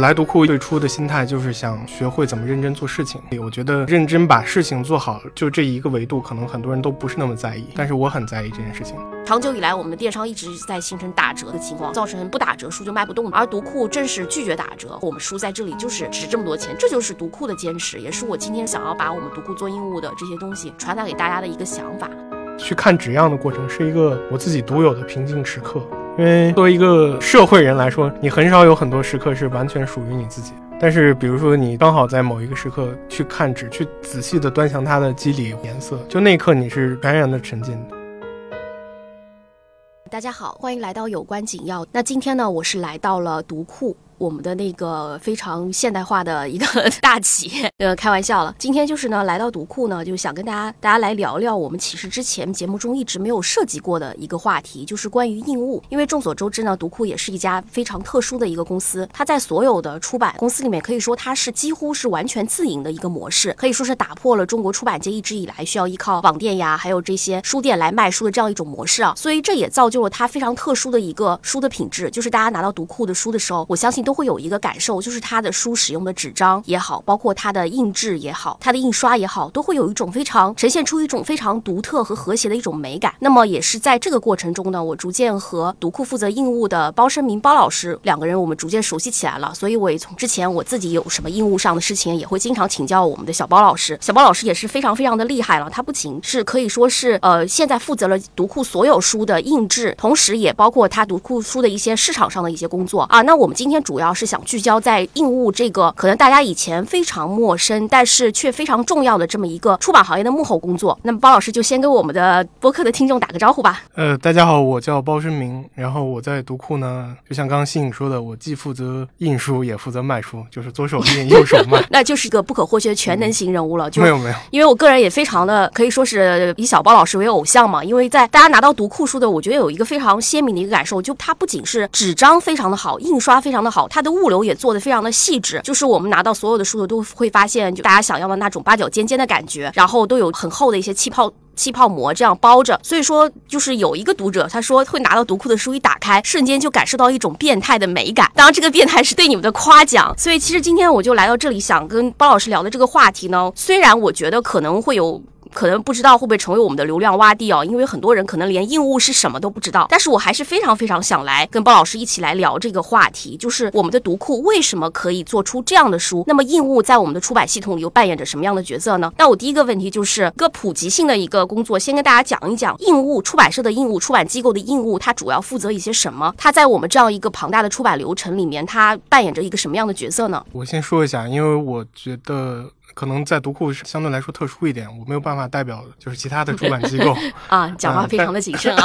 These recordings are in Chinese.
来读库最初的心态就是想学会怎么认真做事情。我觉得认真把事情做好，就这一个维度，可能很多人都不是那么在意，但是我很在意这件事情。长久以来，我们的电商一直在形成打折的情况，造成不打折书就卖不动。而读库正是拒绝打折，我们书在这里就是值这么多钱，这就是读库的坚持，也是我今天想要把我们读库做硬物的这些东西传达给大家的一个想法。去看纸样的过程是一个我自己独有的平静时刻，因为作为一个社会人来说，你很少有很多时刻是完全属于你自己。但是，比如说你刚好在某一个时刻去看纸，去仔细的端详它的肌理颜色，就那一刻你是全然的沉浸的。大家好，欢迎来到有关紧要。那今天呢，我是来到了读库。我们的那个非常现代化的一个 大企业，呃，开玩笑了。今天就是呢，来到读库呢，就想跟大家大家来聊聊我们其实之前节目中一直没有涉及过的一个话题，就是关于印务。因为众所周知呢，读库也是一家非常特殊的一个公司，它在所有的出版公司里面，可以说它是几乎是完全自营的一个模式，可以说是打破了中国出版界一直以来需要依靠网店呀，还有这些书店来卖书的这样一种模式啊。所以这也造就了它非常特殊的一个书的品质，就是大家拿到读库的书的时候，我相信。都会有一个感受，就是它的书使用的纸张也好，包括它的印制也好，它的印刷也好，都会有一种非常呈现出一种非常独特和和谐的一种美感。那么也是在这个过程中呢，我逐渐和读库负责印务的包生明包老师两个人，我们逐渐熟悉起来了。所以我也从之前我自己有什么印务上的事情，也会经常请教我们的小包老师。小包老师也是非常非常的厉害了，他不仅是可以说是呃现在负责了读库所有书的印制，同时也包括他读库书的一些市场上的一些工作啊。那我们今天主要是想聚焦。在印务这个可能大家以前非常陌生，但是却非常重要的这么一个出版行业的幕后工作，那么包老师就先跟我们的播客的听众打个招呼吧。呃，大家好，我叫包生明，然后我在读库呢，就像刚刚新颖说的，我既负责印书，也负责卖书，就是左手印，右手卖，那就是一个不可或缺的全能型人物了。就没有没有，因为我个人也非常的可以说是以小包老师为偶像嘛，因为在大家拿到读库书的，我觉得有一个非常鲜明的一个感受，就它不仅是纸张非常的好，印刷非常的好，它的物流也做的非常的细致。就是我们拿到所有的书的都会发现，就大家想要的那种八角尖尖的感觉，然后都有很厚的一些气泡气泡膜这样包着。所以说，就是有一个读者他说会拿到读库的书一打开，瞬间就感受到一种变态的美感。当然，这个变态是对你们的夸奖。所以，其实今天我就来到这里，想跟包老师聊的这个话题呢，虽然我觉得可能会有。可能不知道会不会成为我们的流量洼地哦，因为很多人可能连硬物是什么都不知道。但是我还是非常非常想来跟包老师一起来聊这个话题，就是我们的读库为什么可以做出这样的书？那么硬物在我们的出版系统里又扮演着什么样的角色呢？那我第一个问题就是个普及性的一个工作，先跟大家讲一讲硬物出版社的硬物出版机构的硬物，它主要负责一些什么？它在我们这样一个庞大的出版流程里面，它扮演着一个什么样的角色呢？我先说一下，因为我觉得。可能在读库相对来说特殊一点，我没有办法代表就是其他的出版机构 啊，讲话非常的谨慎啊。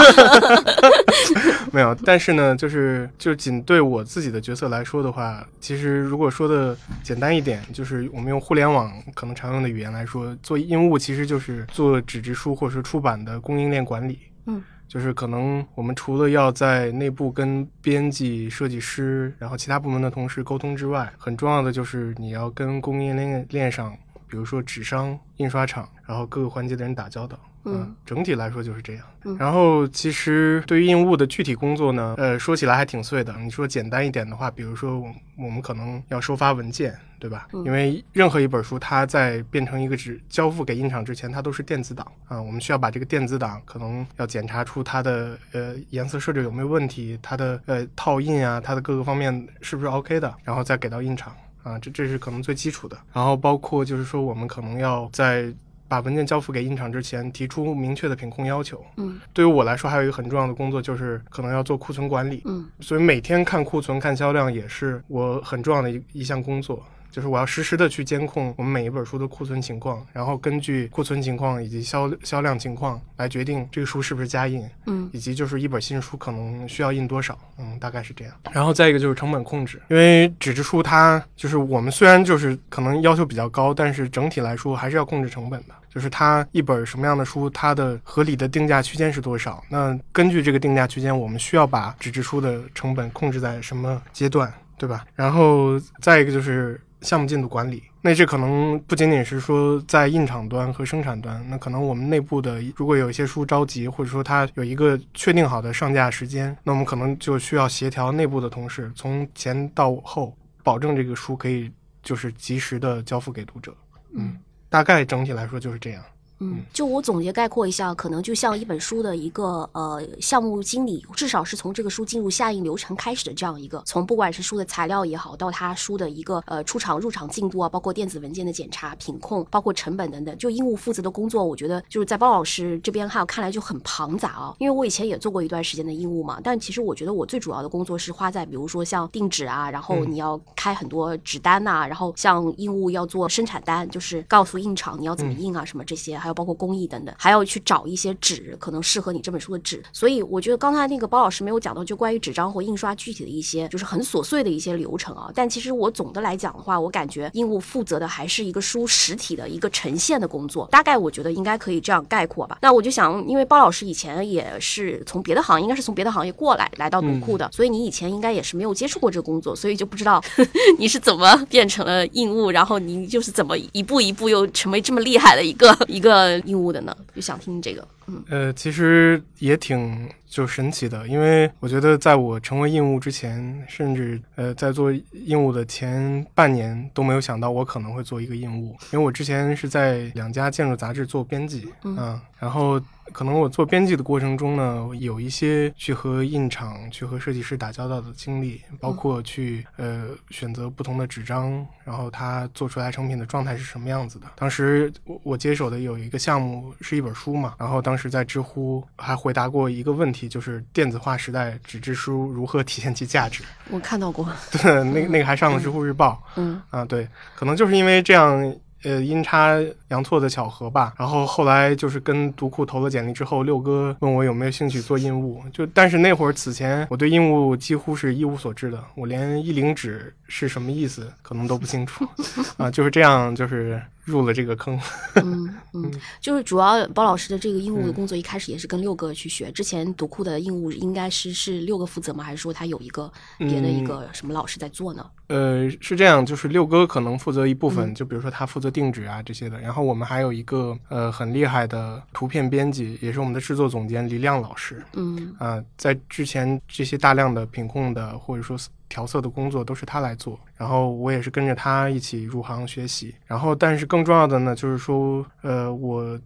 没有，但是呢，就是就仅对我自己的角色来说的话，其实如果说的简单一点，就是我们用互联网可能常用的语言来说，做印务其实就是做纸质书或者说出版的供应链管理。嗯。就是可能我们除了要在内部跟编辑、设计师，然后其他部门的同事沟通之外，很重要的就是你要跟供应链链上，比如说纸商、印刷厂，然后各个环节的人打交道。嗯，整体来说就是这样。然后其实对于印务的具体工作呢，呃，说起来还挺碎的。你说简单一点的话，比如说我我们可能要收发文件，对吧？因为任何一本书它在变成一个纸交付给印厂之前，它都是电子档啊。我们需要把这个电子档可能要检查出它的呃颜色设置有没有问题，它的呃套印啊，它的各个方面是不是 OK 的，然后再给到印厂啊。这这是可能最基础的。然后包括就是说我们可能要在把文件交付给印厂之前，提出明确的品控要求。嗯，对于我来说，还有一个很重要的工作，就是可能要做库存管理。嗯，所以每天看库存、看销量，也是我很重要的一一项工作。就是我要实时的去监控我们每一本书的库存情况，然后根据库存情况以及销销量情况来决定这个书是不是加印，嗯，以及就是一本新书可能需要印多少，嗯，大概是这样。然后再一个就是成本控制，因为纸质书它就是我们虽然就是可能要求比较高，但是整体来说还是要控制成本的。就是它一本什么样的书，它的合理的定价区间是多少？那根据这个定价区间，我们需要把纸质书的成本控制在什么阶段，对吧？然后再一个就是。项目进度管理，那这可能不仅仅是说在印厂端和生产端，那可能我们内部的如果有一些书着急，或者说它有一个确定好的上架时间，那我们可能就需要协调内部的同事从前到后，保证这个书可以就是及时的交付给读者。嗯，大概整体来说就是这样。嗯，就我总结概括一下，可能就像一本书的一个呃项目经理，至少是从这个书进入下印流程开始的这样一个，从不管是书的材料也好，到他书的一个呃出厂入场进度啊，包括电子文件的检查、品控，包括成本等等，就英务负责的工作，我觉得就是在包老师这边哈看来就很庞杂啊。因为我以前也做过一段时间的英务嘛，但其实我觉得我最主要的工作是花在比如说像定纸啊，然后你要开很多纸单呐，然后像英务要做生产单，就是告诉印厂你要怎么印啊什么这些，还有包括工艺等等。还要去找一些纸，可能适合你这本书的纸。所以我觉得刚才那个包老师没有讲到，就关于纸张或印刷具体的一些，就是很琐碎的一些流程啊。但其实我总的来讲的话，我感觉印务负责的还是一个书实体的一个呈现的工作。大概我觉得应该可以这样概括吧。那我就想，因为包老师以前也是从别的行业，应该是从别的行业过来来到读库的，所以你以前应该也是没有接触过这个工作，所以就不知道 你是怎么变成了印务，然后你就是怎么一步一步又成为这么厉害的一个一个印务的呢？就想听这个，嗯，呃，其实也挺就神奇的，因为我觉得在我成为印务之前，甚至呃在做印务的前半年都没有想到我可能会做一个印务，因为我之前是在两家建筑杂志做编辑，嗯，然后。可能我做编辑的过程中呢，有一些去和印厂、去和设计师打交道的经历，包括去呃选择不同的纸张，然后它做出来成品的状态是什么样子的。当时我我接手的有一个项目是一本书嘛，然后当时在知乎还回答过一个问题，就是电子化时代纸质书如何体现其价值。我看到过，对，那那个还上了知乎日报。嗯啊，对，可能就是因为这样。呃，阴差阳错的巧合吧。然后后来就是跟读库投了简历之后，六哥问我有没有兴趣做印务。就但是那会儿此前我对印务几乎是一无所知的，我连一零纸是什么意思可能都不清楚 啊。就是这样，就是。入了这个坑，嗯 嗯，就是主要包老师的这个印务的工作一开始也是跟六哥去学。之前读库的印务应该是是六哥负责吗？还是说他有一个别的一个什么老师在做呢？呃，是这样，就是六哥可能负责一部分，就比如说他负责定制啊这些的。然后我们还有一个呃很厉害的图片编辑，也是我们的制作总监李亮老师。嗯啊，在之前这些大量的品控的或者说。调色的工作都是他来做，然后我也是跟着他一起入行学习。然后，但是更重要的呢，就是说，呃，我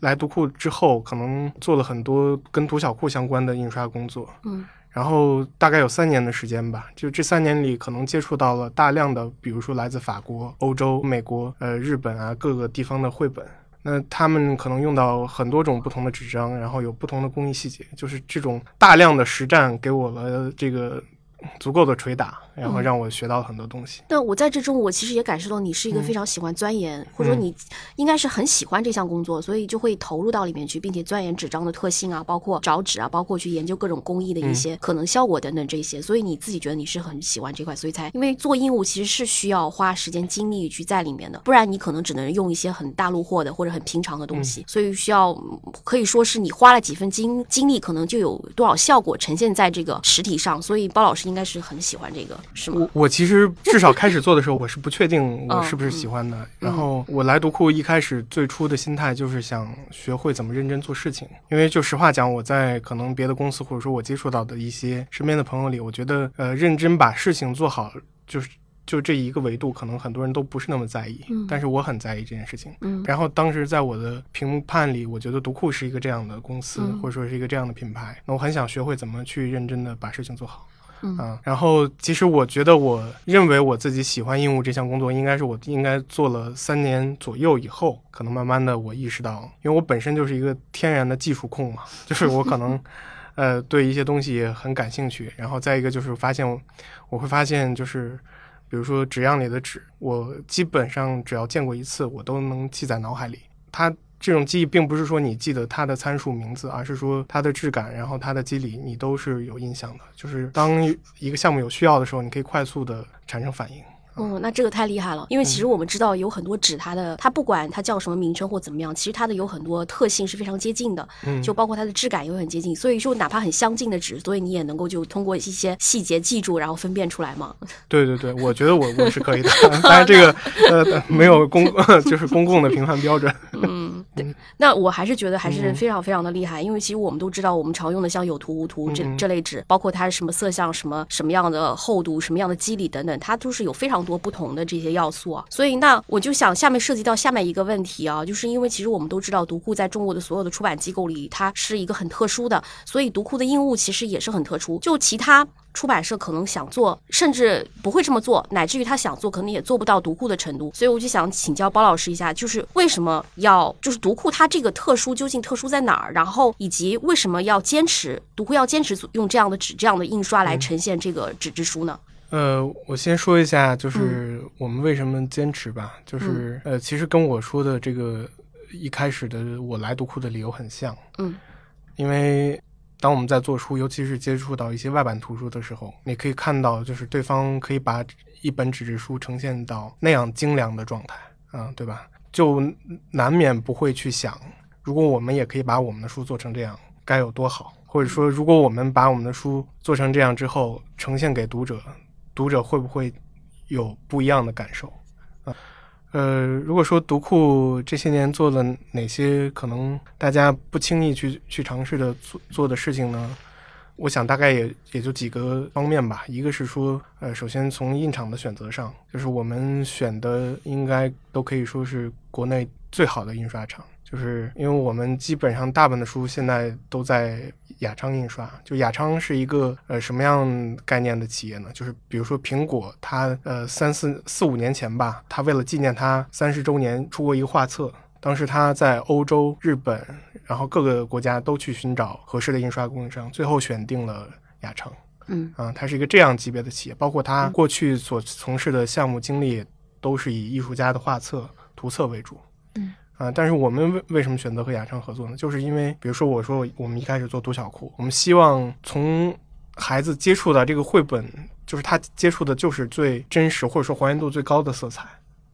来读库之后，可能做了很多跟读小库相关的印刷工作。嗯，然后大概有三年的时间吧，就这三年里，可能接触到了大量的，比如说来自法国、欧洲、美国、呃日本啊各个地方的绘本。那他们可能用到很多种不同的纸张，然后有不同的工艺细节，就是这种大量的实战给我了这个。足够的捶打，然后让我学到很多东西。但我在这中，我其实也感受到你是一个非常喜欢钻研，或者说你应该是很喜欢这项工作，所以就会投入到里面去，并且钻研纸张的特性啊，包括找纸啊，包括去研究各种工艺的一些可能效果等等这些。所以你自己觉得你是很喜欢这块，所以才因为做印务其实是需要花时间精力去在里面的，不然你可能只能用一些很大陆货的或者很平常的东西。所以需要可以说是你花了几分精精力，可能就有多少效果呈现在这个实体上。所以包老师应该是很喜欢这个，是吗？我我其实至少开始做的时候，我是不确定我是不是喜欢的。然后我来读库一开始最初的心态就是想学会怎么认真做事情，因为就实话讲，我在可能别的公司或者说我接触到的一些身边的朋友里，我觉得呃认真把事情做好，就是就这一个维度，可能很多人都不是那么在意。嗯，但是我很在意这件事情。嗯，然后当时在我的评判里，我觉得读库是一个这样的公司，或者说是一个这样的品牌。那我很想学会怎么去认真的把事情做好。嗯，然后其实我觉得，我认为我自己喜欢印务这项工作，应该是我应该做了三年左右以后，可能慢慢的我意识到，因为我本身就是一个天然的技术控嘛，就是我可能，呃，对一些东西很感兴趣。然后再一个就是发现，我会发现就是，比如说纸样里的纸，我基本上只要见过一次，我都能记在脑海里。它。这种记忆并不是说你记得它的参数名字，而是说它的质感，然后它的机理，你都是有印象的。就是当一个项目有需要的时候，你可以快速的产生反应。哦，那这个太厉害了，因为其实我们知道有很多纸，它的它不管它叫什么名称或怎么样，其实它的有很多特性是非常接近的，嗯，就包括它的质感也很接近，所以说哪怕很相近的纸，所以你也能够就通过一些细节记住，然后分辨出来嘛。对对对，我觉得我我是可以的，当然这个呃没有公 就是公共的评判标准。嗯，对那我还是觉得还是非常非常的厉害，因为其实我们都知道，我们常用的像有图无图这这类纸，包括它是什么色相、什么什么样的厚度、什么样的肌理等等，它都是有非常多不同的这些要素啊。所以那我就想，下面涉及到下面一个问题啊，就是因为其实我们都知道，读库在中国的所有的出版机构里，它是一个很特殊的，所以读库的印务其实也是很特殊。就其他。出版社可能想做，甚至不会这么做，乃至于他想做，可能也做不到读库的程度。所以我就想请教包老师一下，就是为什么要就是读库它这个特殊究竟特殊在哪儿？然后以及为什么要坚持读库要坚持用这样的纸、这样的印刷来呈现这个纸质书呢？呃，我先说一下，就是我们为什么坚持吧。就是呃，其实跟我说的这个一开始的我来读库的理由很像。嗯，因为。当我们在做书，尤其是接触到一些外版图书的时候，你可以看到，就是对方可以把一本纸质书呈现到那样精良的状态，啊，对吧？就难免不会去想，如果我们也可以把我们的书做成这样，该有多好？或者说，如果我们把我们的书做成这样之后，呈现给读者，读者会不会有不一样的感受？啊？呃，如果说读库这些年做了哪些可能大家不轻易去去尝试的做做的事情呢？我想大概也也就几个方面吧。一个是说，呃，首先从印厂的选择上，就是我们选的应该都可以说是国内最好的印刷厂。就是因为我们基本上大部分的书现在都在雅昌印刷，就雅昌是一个呃什么样概念的企业呢？就是比如说苹果，它呃三四四五年前吧，它为了纪念它三十周年出过一个画册，当时它在欧洲、日本，然后各个国家都去寻找合适的印刷供应商，最后选定了雅昌。嗯啊，它是一个这样级别的企业，包括它过去所从事的项目经历都是以艺术家的画册、图册为主。嗯。啊，但是我们为为什么选择和雅昌合作呢？就是因为，比如说我说我们一开始做读小库，我们希望从孩子接触的这个绘本，就是他接触的就是最真实或者说还原度最高的色彩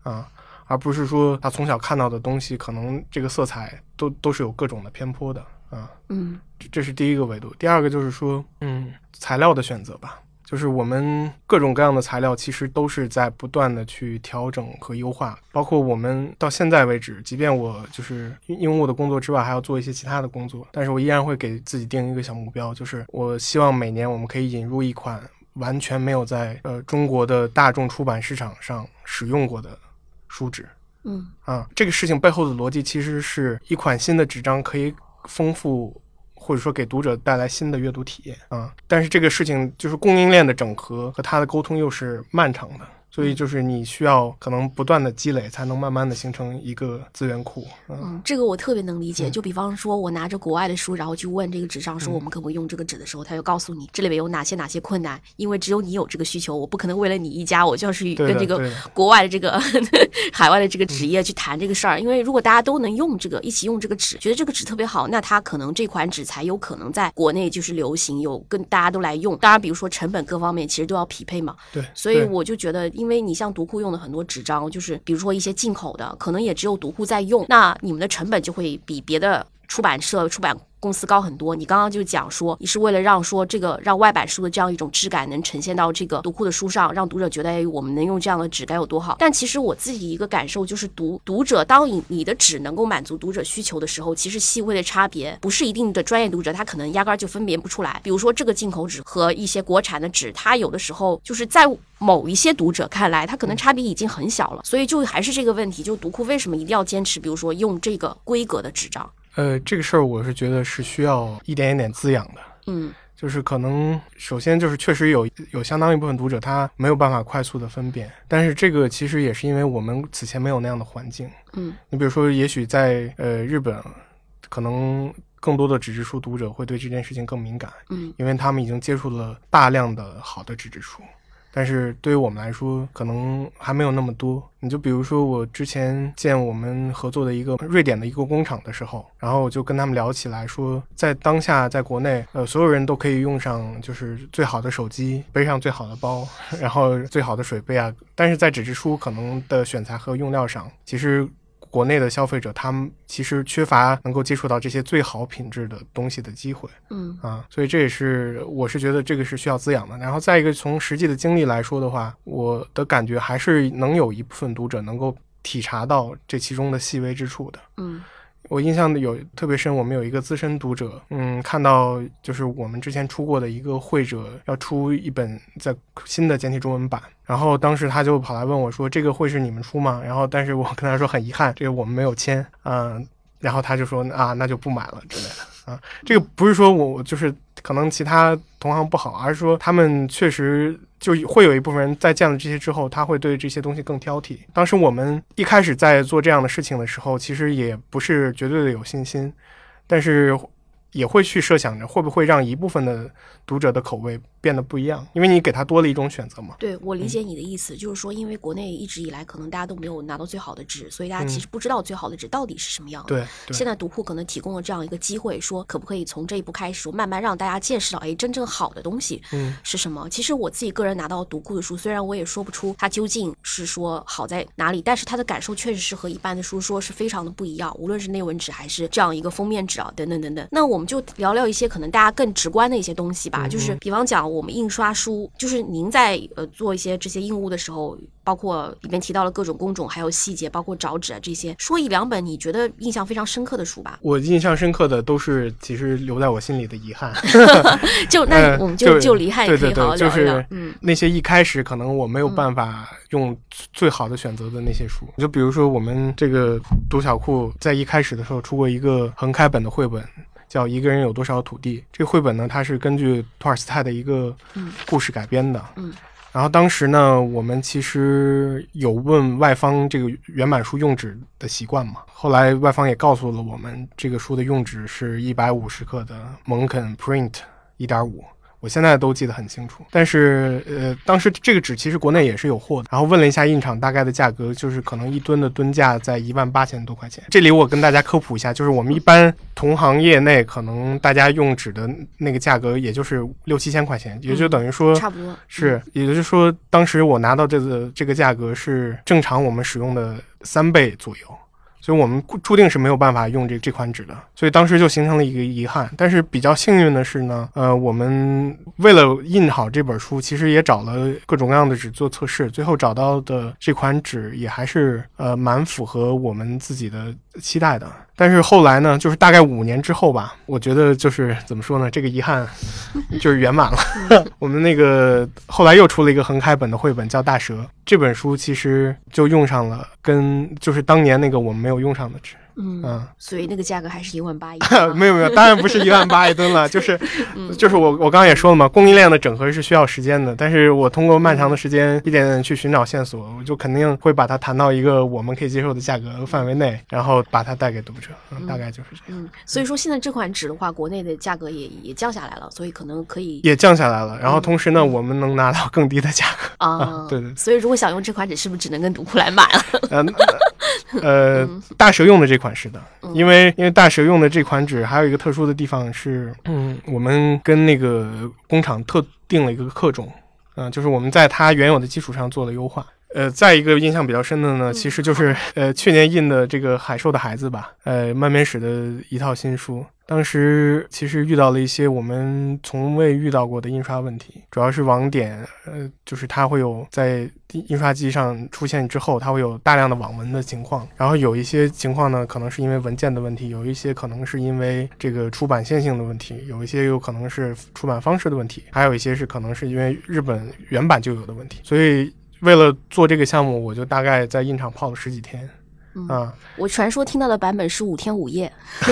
啊，而不是说他从小看到的东西，可能这个色彩都都是有各种的偏颇的啊。嗯，这是第一个维度。第二个就是说，嗯，材料的选择吧。就是我们各种各样的材料，其实都是在不断的去调整和优化。包括我们到现在为止，即便我就是因为我的工作之外，还要做一些其他的工作，但是我依然会给自己定一个小目标，就是我希望每年我们可以引入一款完全没有在呃中国的大众出版市场上使用过的书纸。嗯啊，这个事情背后的逻辑其实是一款新的纸张可以丰富。或者说给读者带来新的阅读体验啊，但是这个事情就是供应链的整合和他的沟通又是漫长的。所以就是你需要可能不断的积累，才能慢慢的形成一个资源库。嗯，这个我特别能理解。就比方说，我拿着国外的书，然后去问这个纸上说我们可不可以用这个纸的时候，他就告诉你这里面有哪些哪些困难，因为只有你有这个需求，我不可能为了你一家，我就要去跟这个国外的这个 海外的这个纸业去谈这个事儿。因为如果大家都能用这个，一起用这个纸，觉得这个纸特别好，那它可能这款纸才有可能在国内就是流行，有跟大家都来用。当然，比如说成本各方面其实都要匹配嘛。对，所以我就觉得。因为你像独库用的很多纸张，就是比如说一些进口的，可能也只有独库在用，那你们的成本就会比别的出版社出版。公司高很多，你刚刚就讲说，你是为了让说这个让外版书的这样一种质感能呈现到这个读库的书上，让读者觉得哎，我们能用这样的纸该有多好。但其实我自己一个感受就是，读读者当你你的纸能够满足读者需求的时候，其实细微的差别不是一定的专业读者他可能压根儿就分辨不出来。比如说这个进口纸和一些国产的纸，它有的时候就是在某一些读者看来，它可能差别已经很小了。所以就还是这个问题，就读库为什么一定要坚持，比如说用这个规格的纸张？呃，这个事儿我是觉得是需要一点一点滋养的。嗯，就是可能首先就是确实有有相当一部分读者他没有办法快速的分辨，但是这个其实也是因为我们此前没有那样的环境。嗯，你比如说，也许在呃日本，可能更多的纸质书读者会对这件事情更敏感。嗯，因为他们已经接触了大量的好的纸质书。但是对于我们来说，可能还没有那么多。你就比如说，我之前见我们合作的一个瑞典的一个工厂的时候，然后我就跟他们聊起来，说在当下，在国内，呃，所有人都可以用上就是最好的手机，背上最好的包，然后最好的水杯啊。但是在纸质书可能的选材和用料上，其实。国内的消费者，他们其实缺乏能够接触到这些最好品质的东西的机会，嗯。啊，所以这也是我是觉得这个是需要滋养的。然后再一个，从实际的经历来说的话，我的感觉还是能有一部分读者能够体察到这其中的细微之处的，嗯，我印象的有特别深，我们有一个资深读者，嗯，看到就是我们之前出过的一个会者要出一本在新的简体中文版，然后当时他就跑来问我说：“这个会是你们出吗？”然后但是我跟他说很遗憾，这个我们没有签，嗯，然后他就说啊，那就不买了之类的啊。这个不是说我就是可能其他同行不好，而是说他们确实。就会有一部分人在见了这些之后，他会对这些东西更挑剔。当时我们一开始在做这样的事情的时候，其实也不是绝对的有信心，但是也会去设想着会不会让一部分的读者的口味。变得不一样，因为你给他多了一种选择嘛。对我理解你的意思，就是说，因为国内一直以来可能大家都没有拿到最好的纸，所以大家其实不知道最好的纸到底是什么样的。对，现在读库可能提供了这样一个机会，说可不可以从这一步开始，慢慢让大家见识到，哎，真正好的东西是什么？其实我自己个人拿到读库的书，虽然我也说不出它究竟是说好在哪里，但是它的感受确实是和一般的书说是非常的不一样，无论是内文纸还是这样一个封面纸啊，等等等等。那我们就聊聊一些可能大家更直观的一些东西吧，就是比方讲我们印刷书。就是您在呃做一些这些印务的时候，包括里面提到了各种工种，还有细节，包括找纸啊这些，说一两本你觉得印象非常深刻的书吧。我印象深刻的都是其实留在我心里的遗憾。就那我们就就遗憾可以好好聊一聊。嗯，那些一开始可能我没有办法用最好的选择的那些书，就比如说我们这个读小库在一开始的时候出过一个横开本的绘本。叫一个人有多少土地？这个绘本呢，它是根据托尔斯泰的一个故事改编的。嗯，然后当时呢，我们其实有问外方这个原版书用纸的习惯嘛。后来外方也告诉了我们，这个书的用纸是一百五十克的蒙肯 Print 一点五。我现在都记得很清楚，但是呃，当时这个纸其实国内也是有货的。然后问了一下印厂大概的价格，就是可能一吨的吨价在一万八千多块钱。这里我跟大家科普一下，就是我们一般同行业内可能大家用纸的那个价格也就是六七千块钱，也就等于说差不多是，也就是说当时我拿到这个这个价格是正常我们使用的三倍左右。所以我们注定是没有办法用这这款纸的，所以当时就形成了一个遗憾。但是比较幸运的是呢，呃，我们为了印好这本书，其实也找了各种各样的纸做测试，最后找到的这款纸也还是呃蛮符合我们自己的期待的。但是后来呢，就是大概五年之后吧，我觉得就是怎么说呢，这个遗憾 就是圆满了。我们那个后来又出了一个横开本的绘本，叫《大蛇》。这本书其实就用上了跟就是当年那个我们没有用上的纸。嗯，所以那个价格还是一万八一 没有没有，当然不是 一万八一吨了，就是就是我我刚刚也说了嘛，供应链的整合是需要时间的，但是我通过漫长的时间一点点去寻找线索，我就肯定会把它谈到一个我们可以接受的价格范围内，然后把它带给读者，嗯大概就是这样。嗯，所以说现在这款纸的话，国内的价格也也降下来了，所以可能可以也降下来了，然后同时呢，我们能拿到更低的价格 啊，对对。所以如果想用这款纸，是不是只能跟读库来买了？嗯。呃，大蛇用的这款是的，因为因为大蛇用的这款纸还有一个特殊的地方是，嗯，我们跟那个工厂特定了一个克重，嗯，就是我们在它原有的基础上做了优化。呃，再一个印象比较深的呢，其实就是 呃去年印的这个海兽的孩子吧，呃，漫编史的一套新书。当时其实遇到了一些我们从未遇到过的印刷问题，主要是网点，呃，就是它会有在印刷机上出现之后，它会有大量的网文的情况。然后有一些情况呢，可能是因为文件的问题，有一些可能是因为这个出版线性的问题，有一些有可能是出版方式的问题，还有一些是可能是因为日本原版就有的问题。所以为了做这个项目，我就大概在印厂泡了十几天。啊，我传说听到的版本是五天五夜，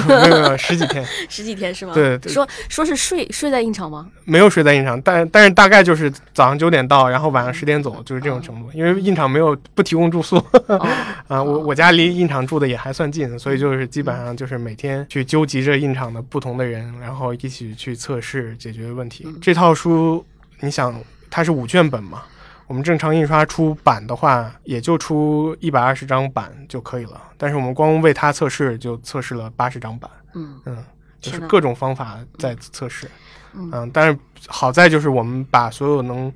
没有没有十几天，十几天是吗？对，对说说是睡睡在印厂吗？没有睡在印厂，但但是大概就是早上九点到，然后晚上十点走，就是这种程度。因为印厂没有不提供住宿，啊，我我家离印厂住的也还算近，所以就是基本上就是每天去纠集着印厂的不同的人，然后一起去测试解决问题。这套书，你想它是五卷本嘛？我们正常印刷出版的话，也就出一百二十张版就可以了。但是我们光为它测试，就测试了八十张版。嗯嗯，就是各种方法在测试。嗯，但是好在就是我们把所有能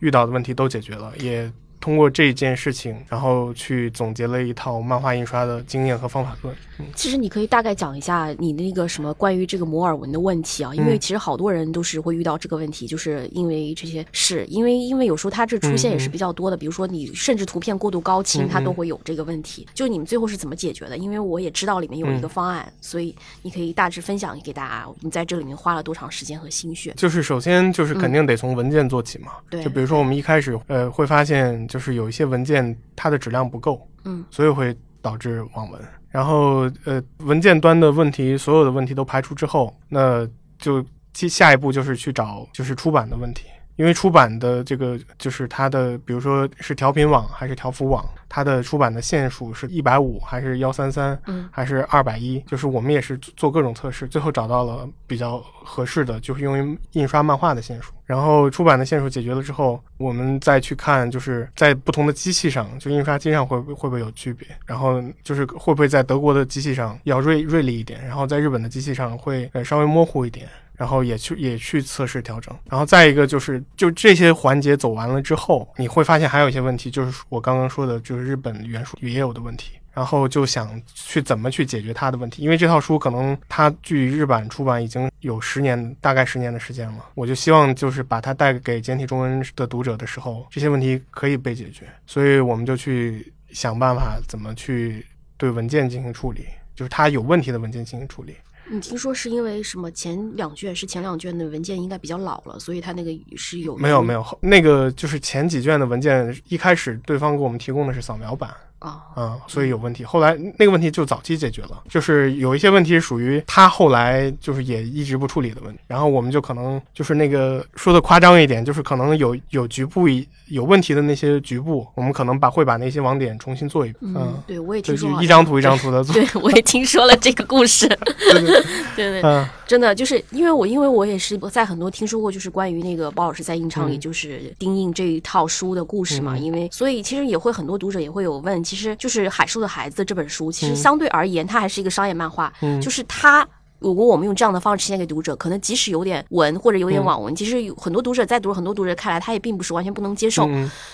遇到的问题都解决了，也。通过这件事情，然后去总结了一套漫画印刷的经验和方法论。其实你可以大概讲一下你那个什么关于这个摩尔纹的问题啊，因为其实好多人都是会遇到这个问题，就是因为这些事，因为因为有时候它这出现也是比较多的，比如说你甚至图片过度高清，它都会有这个问题。就你们最后是怎么解决的？因为我也知道里面有一个方案，所以你可以大致分享给大家，你在这里面花了多长时间和心血？就是首先就是肯定得从文件做起嘛，对，就比如说我们一开始呃会发现就是有一些文件它的质量不够，嗯，所以会导致网文。然后，呃，文件端的问题，所有的问题都排除之后，那就接下一步就是去找就是出版的问题。因为出版的这个就是它的，比如说是调频网还是调幅网，它的出版的线数是一百五还是幺三三，嗯，还是二百一？就是我们也是做各种测试，最后找到了比较合适的，就是用于印刷漫画的线数。然后出版的线数解决了之后，我们再去看，就是在不同的机器上，就印刷机上会会不会有区别？然后就是会不会在德国的机器上要锐锐利一点，然后在日本的机器上会呃稍微模糊一点。然后也去也去测试调整，然后再一个就是就这些环节走完了之后，你会发现还有一些问题，就是我刚刚说的，就是日本原书也有的问题，然后就想去怎么去解决它的问题，因为这套书可能它距日版出版已经有十年，大概十年的时间了，我就希望就是把它带给简体中文的读者的时候，这些问题可以被解决，所以我们就去想办法怎么去对文件进行处理，就是它有问题的文件进行处理。你听说是因为什么？前两卷是前两卷的文件应该比较老了，所以它那个是有没有没有那个就是前几卷的文件，一开始对方给我们提供的是扫描版。啊，嗯，所以有问题。后来那个问题就早期解决了，就是有一些问题属于他后来就是也一直不处理的问题。然后我们就可能就是那个说的夸张一点，就是可能有有局部有问题的那些局部，我们可能把会把那些网点重新做一遍。嗯，对，我也听说一张图一张图的做。对，我也听说了这个故事。对对对 对，真的就是因为我因为我也是在很多听说过，就是关于那个包老师在印厂里就是钉印这一套书的故事嘛。因为所以其实也会很多读者也会有问。其实就是《海兽的孩子》这本书，其实相对而言，它还是一个商业漫画。就是它，如果我们用这样的方式呈现给读者，可能即使有点文或者有点网文，其实有很多读者在读，很多读者看来，他也并不是完全不能接受。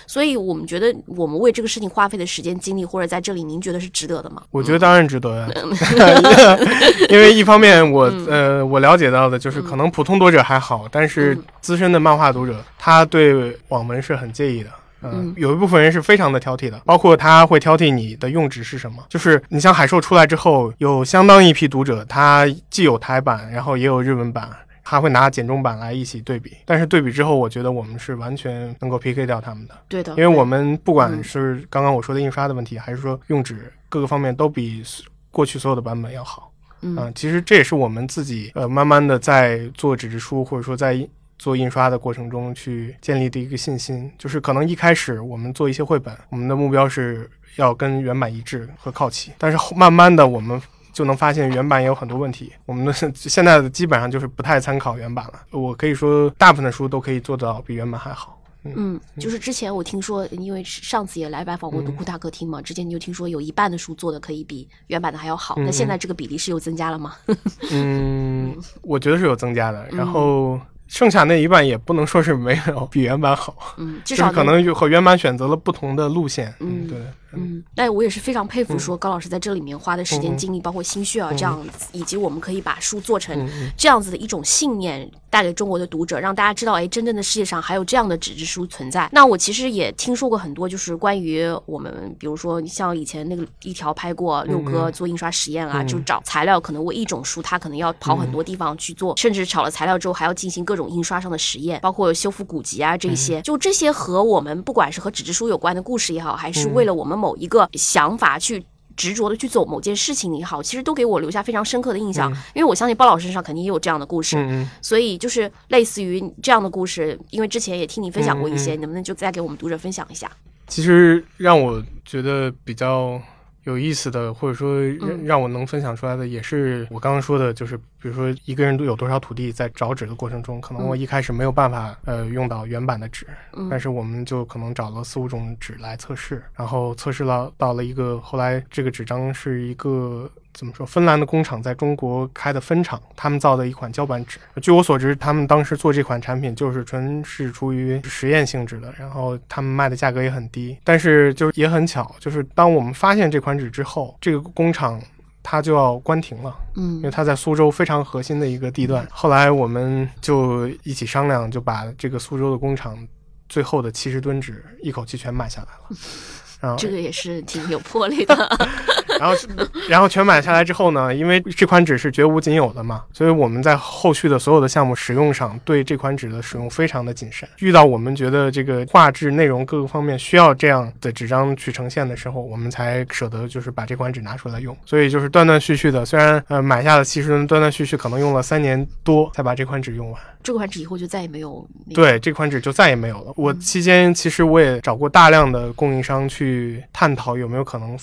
所以我们觉得，我们为这个事情花费的时间、精力，或者在这里，您觉得是值得的吗？我觉得当然值得呀，因为一方面，我呃，我了解到的就是，可能普通读者还好，但是资深的漫画读者，他对网文是很介意的。嗯，有一部分人是非常的挑剔的，包括他会挑剔你的用纸是什么。就是你像海兽出来之后，有相当一批读者，他既有台版，然后也有日文版，还会拿简中版来一起对比。但是对比之后，我觉得我们是完全能够 PK 掉他们的。对的，因为我们不管是刚刚我说的印刷的问题，还是说用纸各个方面，都比过去所有的版本要好。嗯，其实这也是我们自己呃慢慢的在做纸质书，或者说在。做印刷的过程中去建立的一个信心，就是可能一开始我们做一些绘本，我们的目标是要跟原版一致和靠齐，但是慢慢的我们就能发现原版也有很多问题，我们的现在的基本上就是不太参考原版了。我可以说大部分的书都可以做到比原版还好。嗯，就是之前我听说，因为上次也来拜访过独库大客厅嘛，之前你就听说有一半的书做的可以比原版的还要好，那现在这个比例是有增加了吗？嗯，我觉得是有增加的，然后。剩下那一半也不能说是没有比原版好，嗯，就是可能和原版选择了不同的路线，嗯，对。嗯，那我也是非常佩服，说高老师在这里面花的时间、精力，包括心血啊，这样子，以及我们可以把书做成这样子的一种信念，带给中国的读者，让大家知道，哎，真正的世界上还有这样的纸质书存在。那我其实也听说过很多，就是关于我们，比如说像以前那个一条拍过六哥做印刷实验啊，就找材料，可能为一种书，他可能要跑很多地方去做，甚至找了材料之后还要进行各种印刷上的实验，包括修复古籍啊这些，就这些和我们不管是和纸质书有关的故事也好，还是为了我们某一个想法去执着的去走某件事情也好，其实都给我留下非常深刻的印象。因为我相信包老师身上肯定也有这样的故事，所以就是类似于这样的故事，因为之前也听你分享过一些，能不能就再给我们读者分享一下？其实让我觉得比较。有意思的，或者说让我能分享出来的，也是我刚刚说的，就是比如说一个人都有多少土地，在找纸的过程中，可能我一开始没有办法呃用到原版的纸，但是我们就可能找了四五种纸来测试，然后测试了到了一个后来这个纸张是一个怎么说？芬兰的工厂在中国开的分厂，他们造的一款胶板纸。据我所知，他们当时做这款产品就是纯是出于实验性质的，然后他们卖的价格也很低。但是就也很巧，就是当我们发现这款纸之后，这个工厂它就要关停了，嗯因为它在苏州非常核心的一个地段。后来我们就一起商量，就把这个苏州的工厂最后的七十吨纸一口气全买下来了。这个也是挺有魄力的。然后，然后全买下来之后呢，因为这款纸是绝无仅有的嘛，所以我们在后续的所有的项目使用上，对这款纸的使用非常的谨慎。遇到我们觉得这个画质、内容各个方面需要这样的纸张去呈现的时候，我们才舍得就是把这款纸拿出来用。所以就是断断续续的，虽然呃买下了七十吨，断断续续可能用了三年多才把这款纸用完。这款纸以后就再也没有对，这款纸就再也没有了。我期间其实我也找过大量的供应商去探讨有没有可能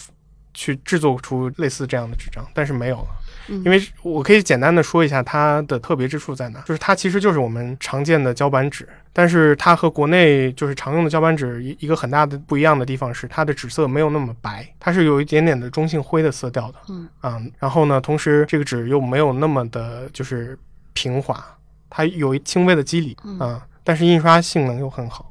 去制作出类似这样的纸张，但是没有了。嗯。因为我可以简单的说一下它的特别之处在哪，就是它其实就是我们常见的胶板纸，但是它和国内就是常用的胶板纸一一个很大的不一样的地方是它的纸色没有那么白，它是有一点点的中性灰的色调的，嗯。啊、然后呢，同时这个纸又没有那么的就是平滑，它有一轻微的肌理啊、嗯但是印刷性能又很好，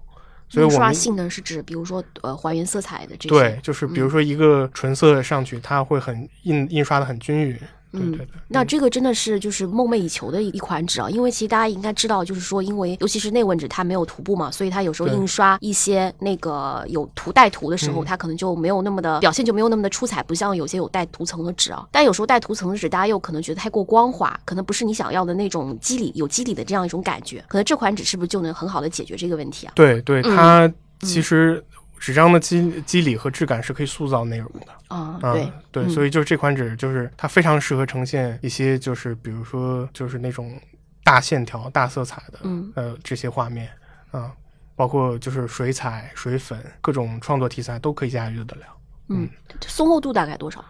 所以印我们刷性能是指比如说呃还原色彩的这些。对，就是比如嗯说一个纯色上去，它会很印印刷的很均匀，对嗯对对。那这个真的是就是梦寐以求的一一款纸啊，因为其实大家应该知道，就是说，因为尤其是内文纸它没有涂布嘛，所以它有时候印刷一些那个有图带图的时候，嗯它可能就没有那么的表现就没有那么的出彩，不像有些有带涂层的纸啊。但有时候带涂层的纸，大家又可能觉得太过光滑，可能不是你想要的那种肌理有肌理的这样一种感觉。可能这款纸是不是就能很好的解决这个问题啊？对对，嗯它其实纸张的肌肌理和质感是可以塑造内容的。啊、啊，对，对，嗯所以就是这款纸，就是它非常适合呈现一些，就是比如说，就是那种大线条、大色彩的，嗯呃，这些画面啊，包括就是水彩、水粉，各种创作题材都可以驾驭得了。嗯，松厚度大概多少？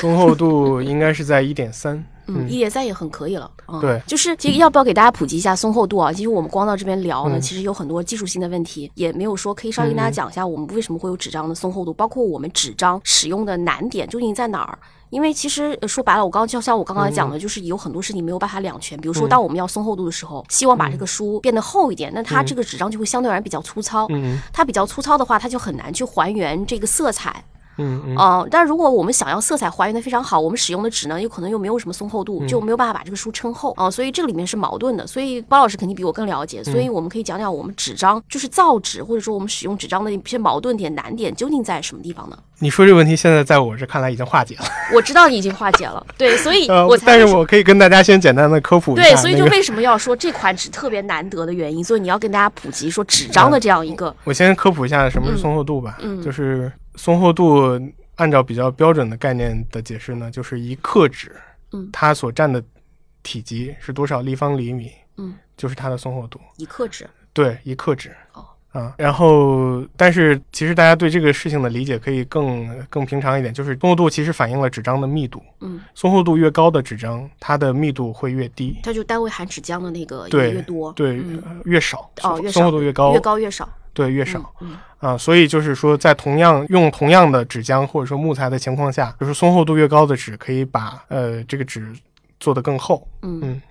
松厚度应该是在一点三，嗯，一点三也很可以了。嗯、对就是其实要不要给大家普及一下松厚度啊？其实我们光到这边聊呢，嗯其实有很多技术性的问题，也没有说可以稍微跟大家讲一下我们为什么会有纸张的松厚度，包括我们纸张使用的难点究竟在哪儿。因为其实呃说白了，我刚刚就像我刚刚讲的，就是有很多事情没有办法两全。比如说，当我们要松厚度的时候，希望把这个书变得厚一点，那它这个纸张就会相对而言比较粗糙。嗯它比较粗糙的话，它就很难去还原这个色彩。嗯嗯，嗯，但如果我们想要色彩还原的非常好，我们使用的纸呢，有可能又没有什么松厚度，就没有办法把这个书撑厚啊、所以这个里面是矛盾的。所以包老师肯定比我更了解，所以我们可以讲讲我们纸张就是造纸，或者说我们使用纸张的一些矛盾点、难点究竟在什么地方呢？你说这个问题现在在我这看来已经化解了，我知道你已经化解了，对，所以 呃我，才但是我可以跟大家先简单的科普一下、对，所以就为什么要说这款纸特别难得的原因，所以你要跟大家普及说纸张的这样一个，我先科普一下什么是松厚度吧。嗯嗯就是松厚度，按照比较标准的概念的解释呢，就是一克纸，嗯它所占的体积是多少立方厘米，嗯，就是它的松厚度。一克纸，对，一克纸。哦啊，然后，但是其实大家对这个事情的理解可以更更平常一点，就是松厚度其实反映了纸张的密度，嗯，松厚度越高的纸张，它的密度会越低，它就单位含纸浆的那个对越多，对，越少，哦越少松厚度越高，越高越少，对，越少。嗯啊，所以就是说，在同样用同样的纸浆或者说木材的情况下，就是松厚度越高的纸可以把呃这个纸做得更厚。嗯嗯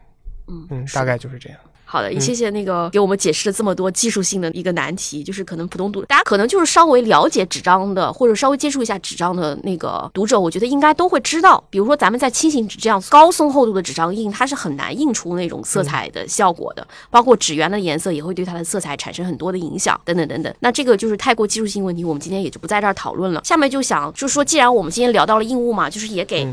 嗯嗯，大概就是这样。好的，也谢谢那个给我们解释了这么多技术性的一个难题，就是可能普通读大家可能就是稍微了解纸张的，或者稍微接触一下纸张的那个读者，我觉得应该都会知道，比如说咱们在轻型纸这样高松厚度的纸张印，它是很难印出那种色彩的效果的，包括纸源的颜色也会对它的色彩产生很多的影响，等等等等。那这个就是太过技术性问题，我们今天也就不在这儿讨论了。下面就想就是说，既然我们今天聊到了印务嘛，就是也给。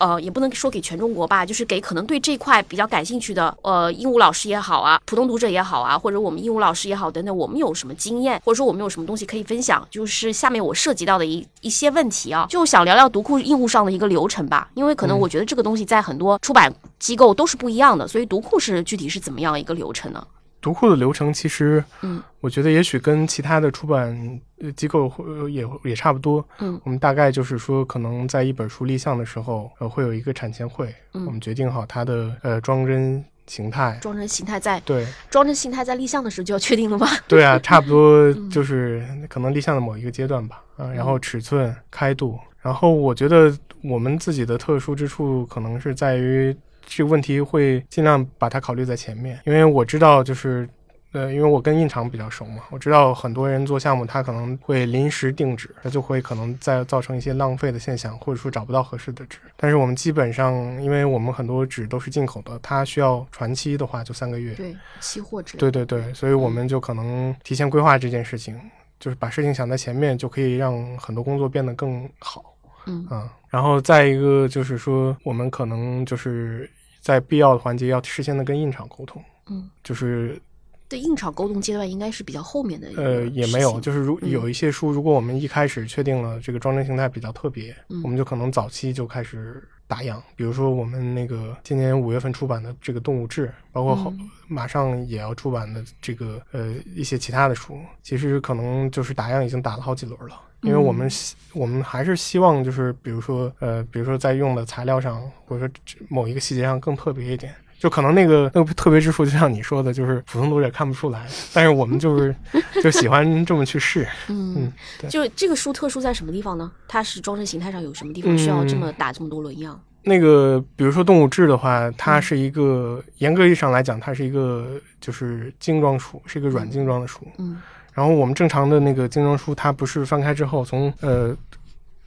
嗯呃，也不能说给全中国吧，就是给可能对这块比较感兴趣的，呃，鹦鹉老师也好啊，普通读者也好啊，或者我们鹦鹉老师也好等等，我们有什么经验，或者说我们有什么东西可以分享？就是下面我涉及到的一一些问题啊，就想聊聊读库印务上的一个流程吧，因为可能我觉得这个东西在很多出版机构都是不一样的，所以读库是具体是怎么样一个流程呢？读库的流程其实，嗯，我觉得也许跟其他的出版呃机构会也也差不多。嗯，我们大概就是说，可能在一本书立项的时候，呃，会有一个产前会，嗯我们决定好它的呃装帧形态。装帧形态在对装帧形态在立项的时候就要确定了吗？对啊，差不多 就是可能立项的某一个阶段吧。啊，然后尺寸、开度，然后我觉得我们自己的特殊之处可能是在于这个问题会尽量把它考虑在前面，因为我知道就是。呃，因为我跟印厂比较熟嘛，我知道很多人做项目，他可能会临时定制，他就会可能再造成一些浪费的现象，或者说找不到合适的纸。但是我们基本上，因为我们很多纸都是进口的，它需要传期的话就三个月。对，期货纸。对对对，所以我们就可能提前规划这件事情，就是把事情想在前面，就可以让很多工作变得更好。嗯啊，然后再一个就是说，我们可能就是在必要的环节要事先的跟印厂沟通。嗯，就是。对印厂沟通阶段应该是比较后面的。呃，也没有，就是如嗯有一些书，如果我们一开始确定了这个装帧形态比较特别，嗯我们就可能早期就开始打样。比如说我们那个今年五月份出版的这个《动物志》，包括后、嗯马上也要出版的这个呃一些其他的书，其实可能就是打样已经打了好几轮了。因为我们希我们还是希望就是比如说呃比如说在用的材料上或者说某一个细节上更特别一点。就可能那个那个特别之处，就像你说的，就是普通读者看不出来，但是我们就是 就喜欢这么去试。嗯就这个书特殊在什么地方呢？它是装帧形态上有什么地方需要这嗯么打这么多轮样？那个，比如说《动物志》的话，它是一个、严格意义上来讲，它是一个就是精装书，是一个软精装的书。嗯然后我们正常的那个精装书，它不是翻开之后从呃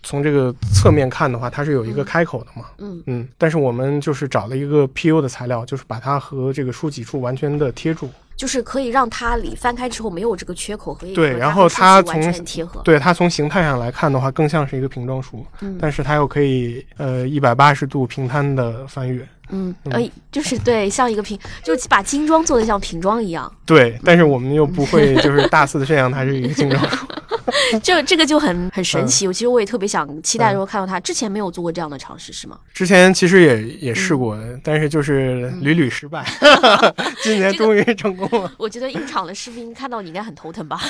从这个侧面看的话，它是有一个开口的嘛。嗯嗯，但是我们就是找了一个 PU 的材料，就是把它和这个书脊处完全的贴住。就是可以让它里翻开之后没有这个缺口，可以和对然后它完全贴合。对它从形态上来看的话，更像是一个平装书，嗯但是它又可以呃一百八十度平摊的翻阅。嗯，呃，就是对，像一个平，就把精装做的像平装一样，对，但是我们又不会就是大肆的宣扬它是一个精装书。这这个就很很神嗯奇。我其实我也特别想期待，如果看到他之前没有做过这样的尝试，是吗？之前其实也也试过，但是就是屡屡失败。今年终于成功了。我觉得应场的士兵看到你应该很头疼吧？